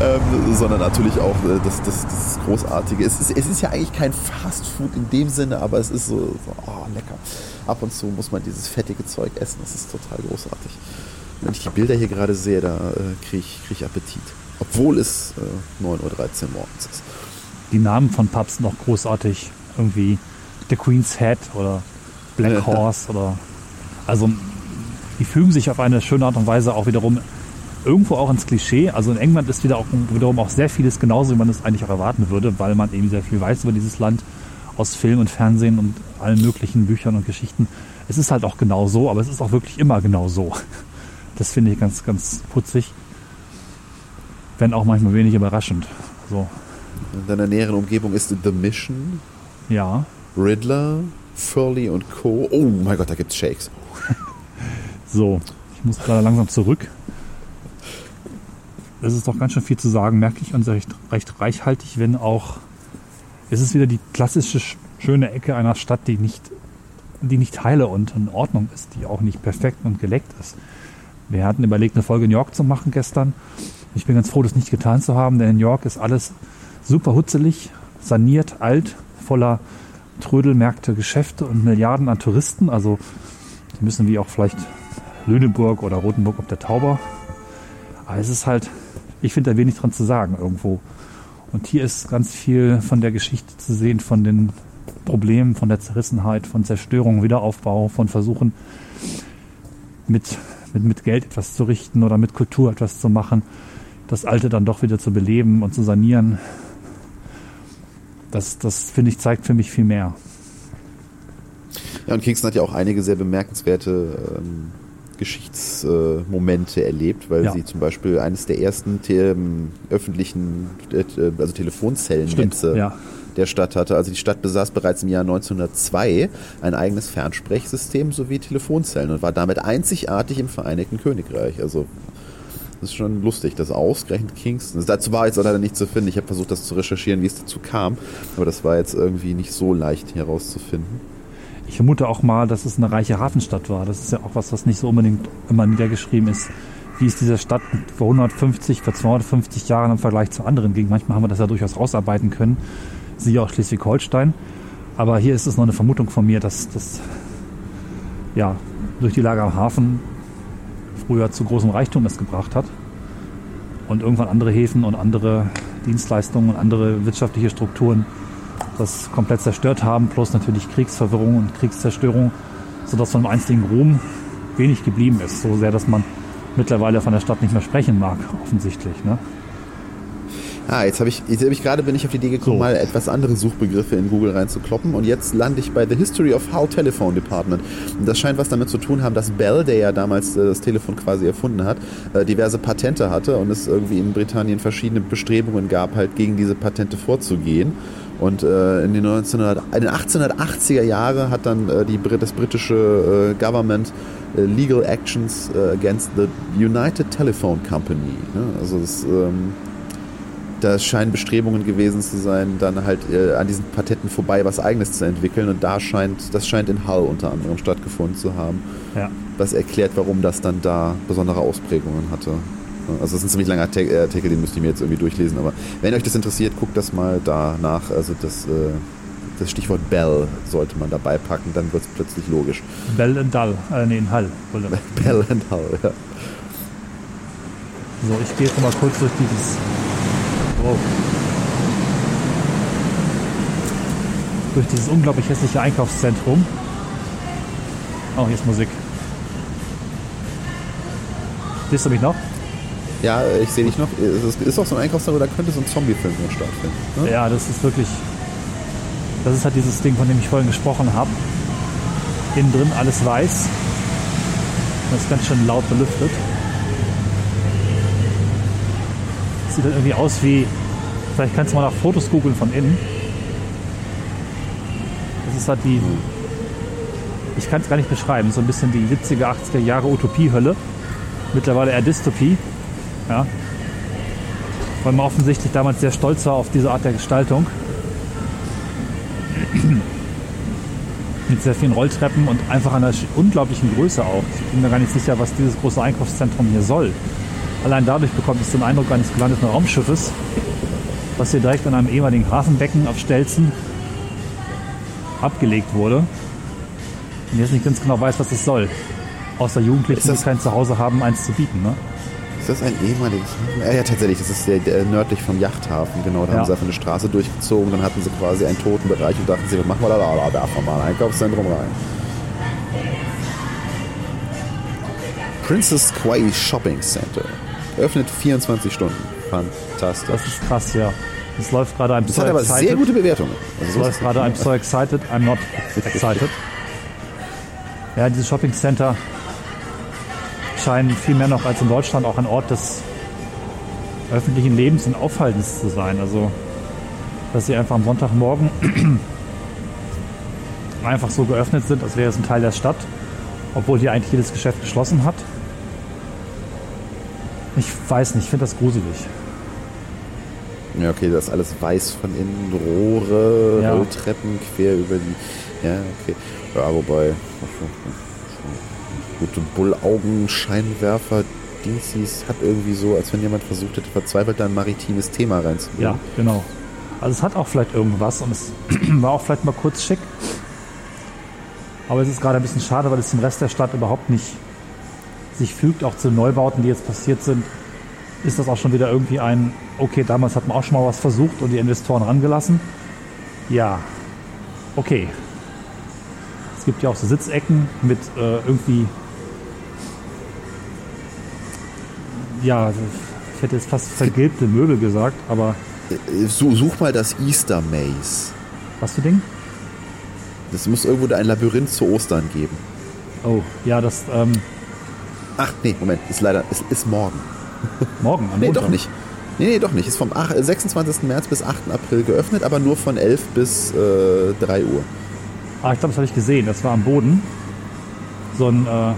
Ähm, sondern natürlich auch äh, das, das, das Großartige. Es ist, es ist ja eigentlich kein Fast Food in dem Sinne, aber es ist so, so oh, lecker. Ab und zu muss man dieses fettige Zeug essen. Das ist total großartig. Wenn ich die Bilder hier gerade sehe, da äh, kriege ich, krieg ich Appetit. Obwohl es äh, 9.13 Uhr morgens ist. Die Namen von Pubs noch großartig. Irgendwie The Queen's Head oder Black. Horse oder. Also, die fügen sich auf eine schöne Art und Weise auch wiederum irgendwo auch ins Klischee. Also in England ist wieder auch, wiederum auch sehr vieles genauso, wie man es eigentlich auch erwarten würde, weil man eben sehr viel weiß über dieses Land aus Film und Fernsehen und allen möglichen Büchern und Geschichten. Es ist halt auch genau so, aber es ist auch wirklich immer genau so. Das finde ich ganz, ganz putzig. Wenn auch manchmal wenig überraschend. So, In deiner näheren Umgebung ist The Mission, ja. Riddler, Furley und Co. Oh mein Gott, da gibt's Shakes. So, ich muss gerade langsam zurück. Es ist doch ganz schön viel zu sagen, merke ich, und recht, recht reichhaltig, wenn auch. Es ist wieder die klassische sch- schöne Ecke einer Stadt, die nicht, die nicht heile und in Ordnung ist, die auch nicht perfekt und geleckt ist. Wir hatten überlegt, eine Folge in York zu machen gestern. Ich bin ganz froh, das nicht getan zu haben, denn in York ist alles super hutzelig, saniert, alt, voller Trödelmärkte, Geschäfte und Milliarden an Touristen. Also die müssen wie auch vielleicht Lüneburg oder Rotenburg ob der Tauber. Aber es ist halt, ich finde da wenig dran zu sagen irgendwo. Und hier ist ganz viel von der Geschichte zu sehen, von den Problemen, von der Zerrissenheit, von Zerstörung, Wiederaufbau, von Versuchen mit, mit, mit Geld etwas zu richten oder mit Kultur etwas zu machen, das Alte dann doch wieder zu beleben und zu sanieren. Das, das finde ich, zeigt für mich viel mehr. Ja, und Kingston hat ja auch einige sehr bemerkenswerte ähm, Geschichtsmomente erlebt, weil Ja. sie zum Beispiel eines der ersten te öffentlichen, äh, also Telefonzellennetze ja. der Stadt hatte. Also die Stadt besaß bereits im Jahr 1902 ein eigenes Fernsprechsystem sowie Telefonzellen und war damit einzigartig im Vereinigten Königreich. Also das ist schon lustig, dass ausgerechnet Kingston. Dazu war jetzt leider nicht zu finden. Ich habe versucht, das zu recherchieren, wie es dazu kam, aber das war jetzt irgendwie nicht so leicht herauszufinden. Ich vermute auch mal, dass es eine reiche Hafenstadt war. Das ist ja auch was, was nicht so unbedingt immer niedergeschrieben ist. Wie es dieser Stadt vor 150, vor 250 Jahren im Vergleich zu anderen ging. Manchmal haben wir das ja durchaus rausarbeiten können. Siehe auch Schleswig-Holstein. Aber hier ist es noch eine Vermutung von mir, dass das ja, durch die Lage am Hafen früher zu großem Reichtum es gebracht hat. Und irgendwann andere Häfen und andere Dienstleistungen und andere wirtschaftliche Strukturen das komplett zerstört haben, plus natürlich Kriegsverwirrung und Kriegszerstörung, sodass von dem einstigen Ruhm wenig geblieben ist. So sehr, dass man mittlerweile von der Stadt nicht mehr sprechen mag, offensichtlich. Ne? Ah, jetzt habe ich, jetzt hab ich gerade bin ich auf die Idee gekommen, So. mal etwas andere Suchbegriffe in Google reinzukloppen und jetzt lande ich bei The History of Hull Telephone Department. Und das scheint was damit zu tun haben, dass Bell, der ja damals äh, das Telefon quasi erfunden hat, äh, diverse Patente hatte und es irgendwie in Britannien verschiedene Bestrebungen gab, halt gegen diese Patente vorzugehen. Und äh, in, den 1900, in den 1880er Jahre hat dann äh, die, das britische äh, Government äh, Legal Actions äh, against the United Telephone Company. Ne? Also das ähm, da scheinen Bestrebungen gewesen zu sein, dann halt äh, an diesen Patenten vorbei was eigenes zu entwickeln und da scheint, das scheint in Hull unter anderem stattgefunden zu haben. Ja. Was erklärt, warum das dann da besondere Ausprägungen hatte. Also das ist ein ziemlich langer äh, Artikel, den müsst ihr mir jetzt irgendwie durchlesen, aber wenn euch das interessiert, guckt das mal da nach. Also das, äh, das Stichwort Bell sollte man dabei packen, dann wird es plötzlich logisch. Bell and Dull, äh, nee, in Hall. Entschuldigung. Bell and Hull, ja. So, ich gehe jetzt mal kurz durch dieses. Wow. Durch dieses unglaublich hässliche Einkaufszentrum. Oh, hier ist Musik. Siehst du mich noch? Ja, ich sehe dich noch. Es ist- auch so ein Einkaufszentrum, da könnte so ein Zombie-Film drin stattfinden. Ne? Ja, das ist wirklich. Das ist halt dieses Ding, von dem ich vorhin gesprochen habe. Innen drin alles weiß. Das ist ganz schön laut belüftet. Sieht halt irgendwie aus wie. Vielleicht kannst du mal nach Fotos googeln von innen. Das ist halt die. Ich kann es gar nicht beschreiben. So ein bisschen die 70er, 80er Jahre Utopie-Hölle. Mittlerweile eher Dystopie. Ja. Weil man offensichtlich damals sehr stolz war auf diese Art der Gestaltung. Mit sehr vielen Rolltreppen und einfach einer unglaublichen Größe auch. Ich bin mir gar nicht sicher, was dieses große Einkaufszentrum hier soll. Allein dadurch bekommt es den Eindruck eines gelandeten Raumschiffes, was hier direkt an einem ehemaligen Hafenbecken auf Stelzen abgelegt wurde. Und jetzt nicht ganz genau weiß, was es soll. Außer Jugendlichen, die kein Zuhause haben, eins zu bieten. Ne? Ist das ein ehemaliges Hafen? Ja, ja, tatsächlich, das ist der, der nördlich vom Yachthafen, genau. Da Ja. haben sie einfach eine Straße durchgezogen, dann hatten sie quasi einen toten Bereich und dachten sie, was machen wir da? Da werfen wir mal ein Einkaufszentrum rein. Princess Quay Shopping Center. Öffnet 24 Stunden. Fantastisch. Das ist krass, ja. Es läuft gerade ein Das So hat aber Excited. sehr gute Bewertungen. Also Es so läuft gerade I'm so excited, I'm not excited. Ja, dieses Shopping Center scheinen viel mehr noch als in Deutschland auch ein Ort des öffentlichen Lebens und Aufhaltens zu sein. Also, dass sie einfach am Sonntagmorgen einfach so geöffnet sind, als wäre es ein Teil der Stadt, obwohl hier eigentlich jedes Geschäft geschlossen hat. Ich weiß nicht, ich finde das gruselig. Ja, okay, das ist alles weiß von innen, Rohre, Ja. Rolltreppen quer über die. Ja, okay. Ja, wobei. Gute Bullaugen, Scheinwerfer, Dingsies hat irgendwie so, als wenn jemand versucht hätte, verzweifelt ein maritimes Thema reinzubringen. Ja, genau. Also es hat auch vielleicht irgendwas und es war auch vielleicht mal kurz schick. Aber es ist gerade ein bisschen schade, weil es dem Rest der Stadt überhaupt nicht sich fügt, auch zu Neubauten, die jetzt passiert sind. Ist das auch schon wieder irgendwie ein, okay, damals hat man auch schon mal was versucht und die Investoren rangelassen. Ja, okay. Es gibt ja auch so Sitzecken mit äh, irgendwie, ja, ich hätte jetzt fast vergilbte Möbel gesagt, aber Äh, So, such mal das Easter Maze. was für Ding? Das muss irgendwo da ein Labyrinth zu Ostern geben. Oh, ja, das, ähm, Ach, nee, Moment, ist leider, ist, ist morgen. Morgen, am Nee, Montag. doch nicht. Nee, nee, doch nicht. Ist vom 8, 26. März bis 8. April geöffnet, aber nur von 11 bis äh, 3 Uhr. Ah, ich glaube, das habe ich gesehen. Das war am Boden. So ein, äh,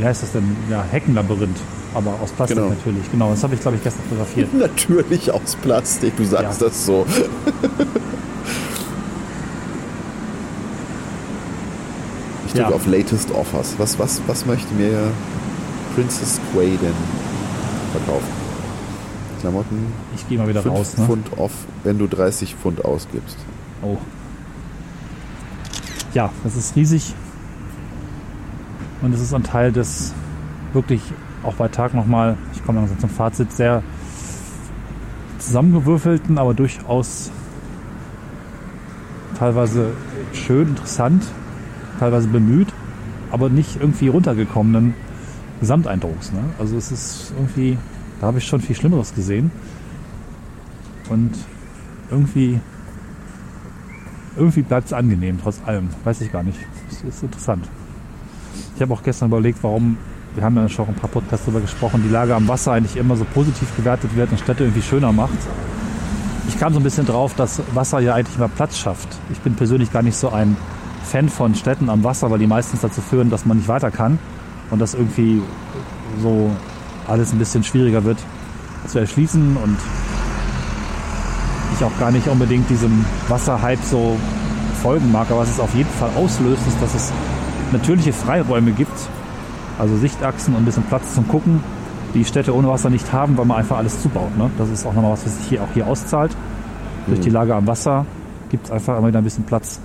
wie heißt das denn? Ja, Heckenlabyrinth. Aber aus Plastik Genau. natürlich. Genau, das habe ich, glaube ich, gestern fotografiert. Natürlich aus Plastik, du sagst Ja. das so. Ich drücke Ja. auf Latest Offers. Was, was, was möchte mir Princess Quay denn verkaufen? Klamotten, Ich gehe mal wieder 5 raus. Ne? Pfund off, wenn du 30 Pfund ausgibst. Oh. Ja, das ist riesig. Und es ist ein Teil des wirklich auch bei Tag nochmal, ich komme langsam zum Fazit, sehr zusammengewürfelten, aber durchaus teilweise schön, interessant, teilweise bemüht, aber nicht irgendwie runtergekommenen Gesamteindrucks. Ne? Also es ist irgendwie, da habe ich schon viel Schlimmeres gesehen. Und irgendwie irgendwie bleibt es angenehm, trotz allem. Weiß ich gar nicht. Es ist interessant. Ich habe auch gestern überlegt, warum, wir haben ja schon ein paar Podcasts darüber gesprochen, die Lage am Wasser eigentlich immer so positiv gewertet wird und Städte irgendwie schöner macht. Ich kam so ein bisschen drauf, dass Wasser ja eigentlich immer Platz schafft. Ich bin persönlich gar nicht so ein Fan von Städten am Wasser, weil die meistens dazu führen, dass man nicht weiter kann und dass irgendwie so alles ein bisschen schwieriger wird zu erschließen und ich auch gar nicht unbedingt diesem Wasserhype so folgen mag, aber was es auf jeden Fall auslöst, ist, dass es natürliche Freiräume gibt, also Sichtachsen und ein bisschen Platz zum Gucken, die Städte ohne Wasser nicht haben, weil man einfach alles zubaut. Ne? Das ist auch nochmal was, was sich hier auch hier auszahlt. Durch die Lage am Wasser gibt es einfach immer wieder ein bisschen Platz.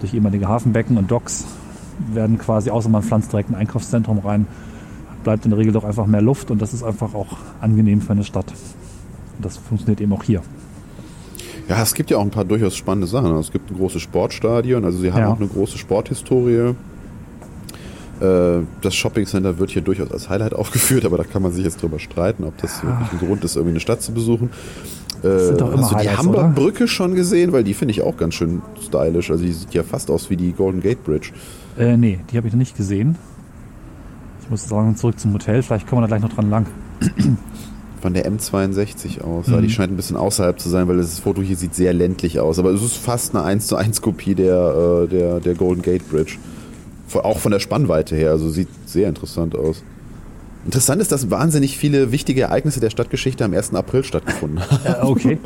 Durch ehemalige Hafenbecken und Docks werden quasi, außer man pflanzt direkt ein Einkaufszentrum rein, bleibt in der Regel doch einfach mehr Luft und das ist einfach auch angenehm für eine Stadt. Und das funktioniert eben auch hier. Ja, es gibt ja auch ein paar durchaus spannende Sachen. Es gibt ein großes Sportstadion, also sie haben Ja. auch eine große Sporthistorie. Äh, Das Shoppingcenter wird hier durchaus als Highlight aufgeführt, aber da kann man sich jetzt drüber streiten, ob das wirklich ein Grund ist, irgendwie eine Stadt zu besuchen. Äh, sind doch immer hast du die Highlights, Hamburger oder? Brücke schon gesehen? Weil die finde ich auch ganz schön stylisch. Also die sieht ja fast aus wie die Golden Gate Bridge. Äh, nee, die habe ich noch nicht gesehen. Ich muss sagen, zurück zum Hotel. Vielleicht kommen wir da gleich noch dran lang. Von der M62 aus. Mhm. Die scheint ein bisschen außerhalb zu sein, weil das Foto hier sieht sehr ländlich aus. Aber es ist fast eine 1 zu 1 Kopie der, äh, der, der Golden Gate Bridge. Auch von der Spannweite her. Also sieht sehr interessant aus. Interessant ist, dass wahnsinnig viele wichtige Ereignisse der Stadtgeschichte am 1. April stattgefunden haben. Äh, okay.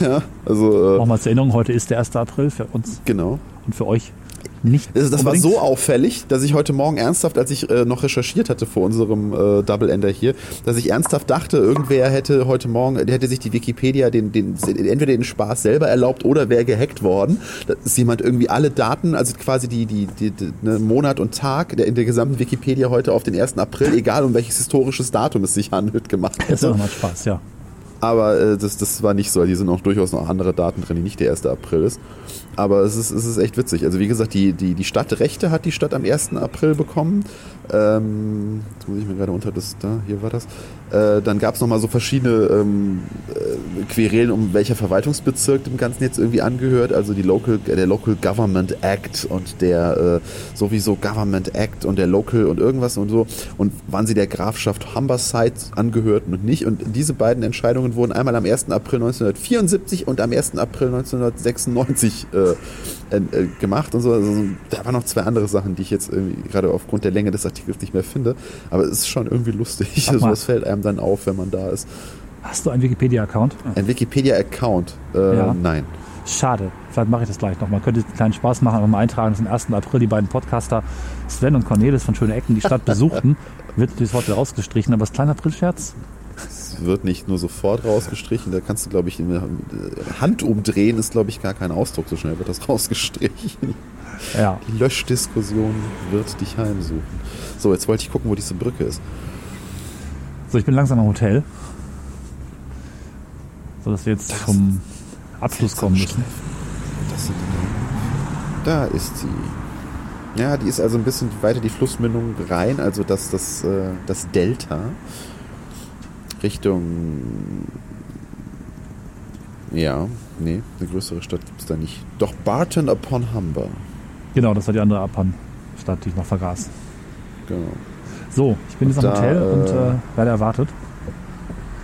ja, also äh, Nochmal zur Erinnerung, heute ist der 1. April für uns genau. und für euch nicht. Das, das war so auffällig, dass ich heute Morgen ernsthaft, als ich äh, noch recherchiert hatte vor unserem äh, Double Ender hier, dass ich ernsthaft dachte, irgendwer hätte heute Morgen, hätte sich die Wikipedia den, den, entweder den Spaß selber erlaubt oder wäre gehackt worden. Da ist jemand irgendwie alle Daten, also quasi die, die, die, die ne, Monat und Tag der in der gesamten Wikipedia heute auf den 1. April, egal um welches historisches Datum es sich handelt, gemacht Das ist hätte. ja nochmal Spaß, ja. Aber äh, das, das war nicht so. Hier sind auch durchaus noch andere Daten drin, die nicht der 1. April ist. Aber es ist, es ist echt witzig. Also wie gesagt, die, die, die Stadtrechte hat die Stadt am 1. April bekommen. Ähm, jetzt muss ich mir gerade unter das, da, hier war das. Äh, dann gab es nochmal so verschiedene ähm, äh, Querelen, um welcher Verwaltungsbezirk dem Ganzen jetzt irgendwie angehört. Also die Local, äh, der Local Government Act und der äh, sowieso Government Act und der Local und irgendwas und so. Und wann sie der Grafschaft Humberside angehörten und nicht. Und diese beiden Entscheidungen wurden einmal am 1. April 1974 und am 1. April 1996 äh, äh, äh, gemacht und so. Also, da waren noch zwei andere Sachen, die ich jetzt irgendwie gerade aufgrund der Länge des Artikels nicht mehr finde. Aber es ist schon irgendwie lustig. Also das fällt einem dann auf, wenn man da ist. Hast du einen Wikipedia-Account? Ein Wikipedia-Account? Äh, Ja. Nein. Schade. Vielleicht mache ich das gleich noch. Man könnte einen kleinen Spaß machen, aber mal eintragen, dass am 1. April die beiden Podcaster Sven und Cornelis von Schöne Ecken die Stadt besuchten. Wird dieses Wort wieder rausgestrichen, aber das kleine April-Scherz? Wird nicht nur sofort rausgestrichen, da kannst du, glaube ich, eine Hand umdrehen, ist, glaube ich, gar kein Ausdruck. So schnell wird das rausgestrichen. Ja. Die Löschdiskussion wird dich heimsuchen. So, jetzt wollte ich gucken, wo diese Brücke ist. So, ich bin langsam am Hotel. So, dass wir jetzt zum Abschluss kommen müssen. Das. Da ist sie. Ja, die ist also ein bisschen weiter die Flussmündung rein, also das, das, äh, das Delta Richtung. Ja, nee, eine größere Stadt gibt es da nicht. Doch Barton upon Humber. Genau, das war die andere Abhandstadt, die ich noch vergaß. Genau. So, ich bin jetzt am Hotel und äh, äh, werde erwartet.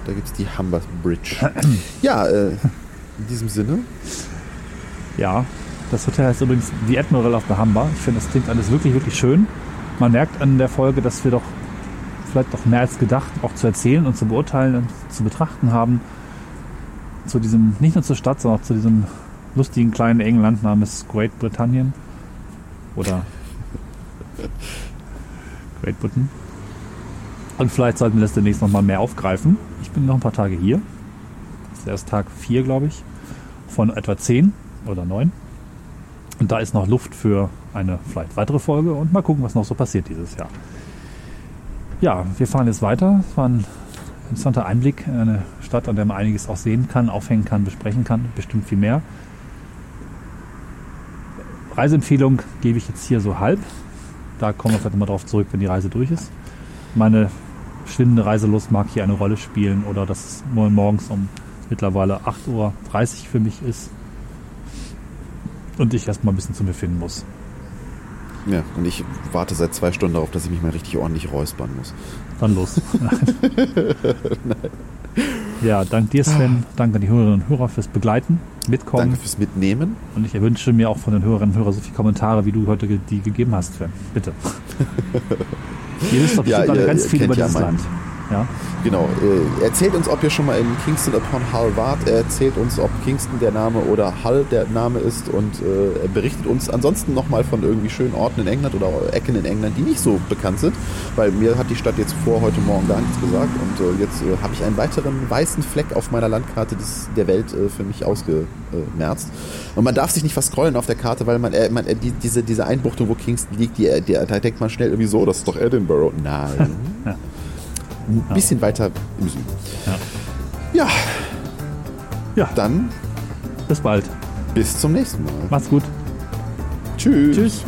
Da gibt es die Humber Bridge. ja, äh, in diesem Sinne. Ja, das Hotel heißt übrigens The Admiral of the Humber. Ich finde, das klingt alles wirklich, wirklich schön. Man merkt an der Folge, dass wir doch vielleicht doch mehr als gedacht auch zu erzählen und zu beurteilen und zu betrachten haben. Zu diesem, nicht nur zur Stadt, sondern auch zu diesem lustigen kleinen engen Land namens Great Britannien. Oder Great Britain. Und vielleicht sollten wir das demnächst nochmal mehr aufgreifen. Ich bin noch ein paar Tage hier. Das ist erst Tag 4, glaube ich, von etwa 10 oder 9. Und da ist noch Luft für eine vielleicht weitere Folge und mal gucken, was noch so passiert dieses Jahr. Ja, wir fahren jetzt weiter. Es war ein interessanter Einblick in eine Stadt, an der man einiges auch sehen kann, aufhängen kann, besprechen kann, bestimmt viel mehr. Reiseempfehlung gebe ich jetzt hier so halb. Da kommen wir vielleicht mal drauf zurück, wenn die Reise durch ist. Meine schwindende Reiselust mag hier eine Rolle spielen oder dass es morgens um mittlerweile 8.30 Uhr für mich ist und ich erstmal ein bisschen zu mir finden muss. Ja, und ich warte seit zwei Stunden darauf, dass ich mich mal richtig ordentlich räuspern muss. Dann los. ja, dank dir Sven, danke an die Hörerinnen und Hörer fürs Begleiten, Mitkommen. Danke fürs Mitnehmen. Und ich wünsche mir auch von den Hörerinnen und Hörern so viele Kommentare, wie du heute die gegeben hast, Sven. Bitte. ihr wisst doch Ja, bestimmt alle ihr- ganz viel über ja dieses mein- Land. Ja? Genau. Äh, erzählt uns, ob ihr schon mal in Kingston upon Hull wart. Er erzählt uns, ob Kingston der Name oder Hull der Name ist und äh, er berichtet uns ansonsten nochmal von irgendwie schönen Orten in England oder Ecken in England, die nicht so bekannt sind. Weil mir hat die Stadt jetzt vor heute Morgen gar nichts gesagt und äh, jetzt äh, habe ich einen weiteren weißen Fleck auf meiner Landkarte des, der Welt äh, für mich ausgemerzt. Und man darf sich nicht verscrollen auf der Karte, weil man, äh, man die, diese, diese Einbuchtung, wo Kingston liegt, die, die, da denkt man schnell irgendwie so, das ist doch Edinburgh. Nein. Ein bisschen weiter im Süden. Ja. Ja, ja, dann bis bald. bis zum nächsten Mal. Macht's gut. Tschüss. Tschüss.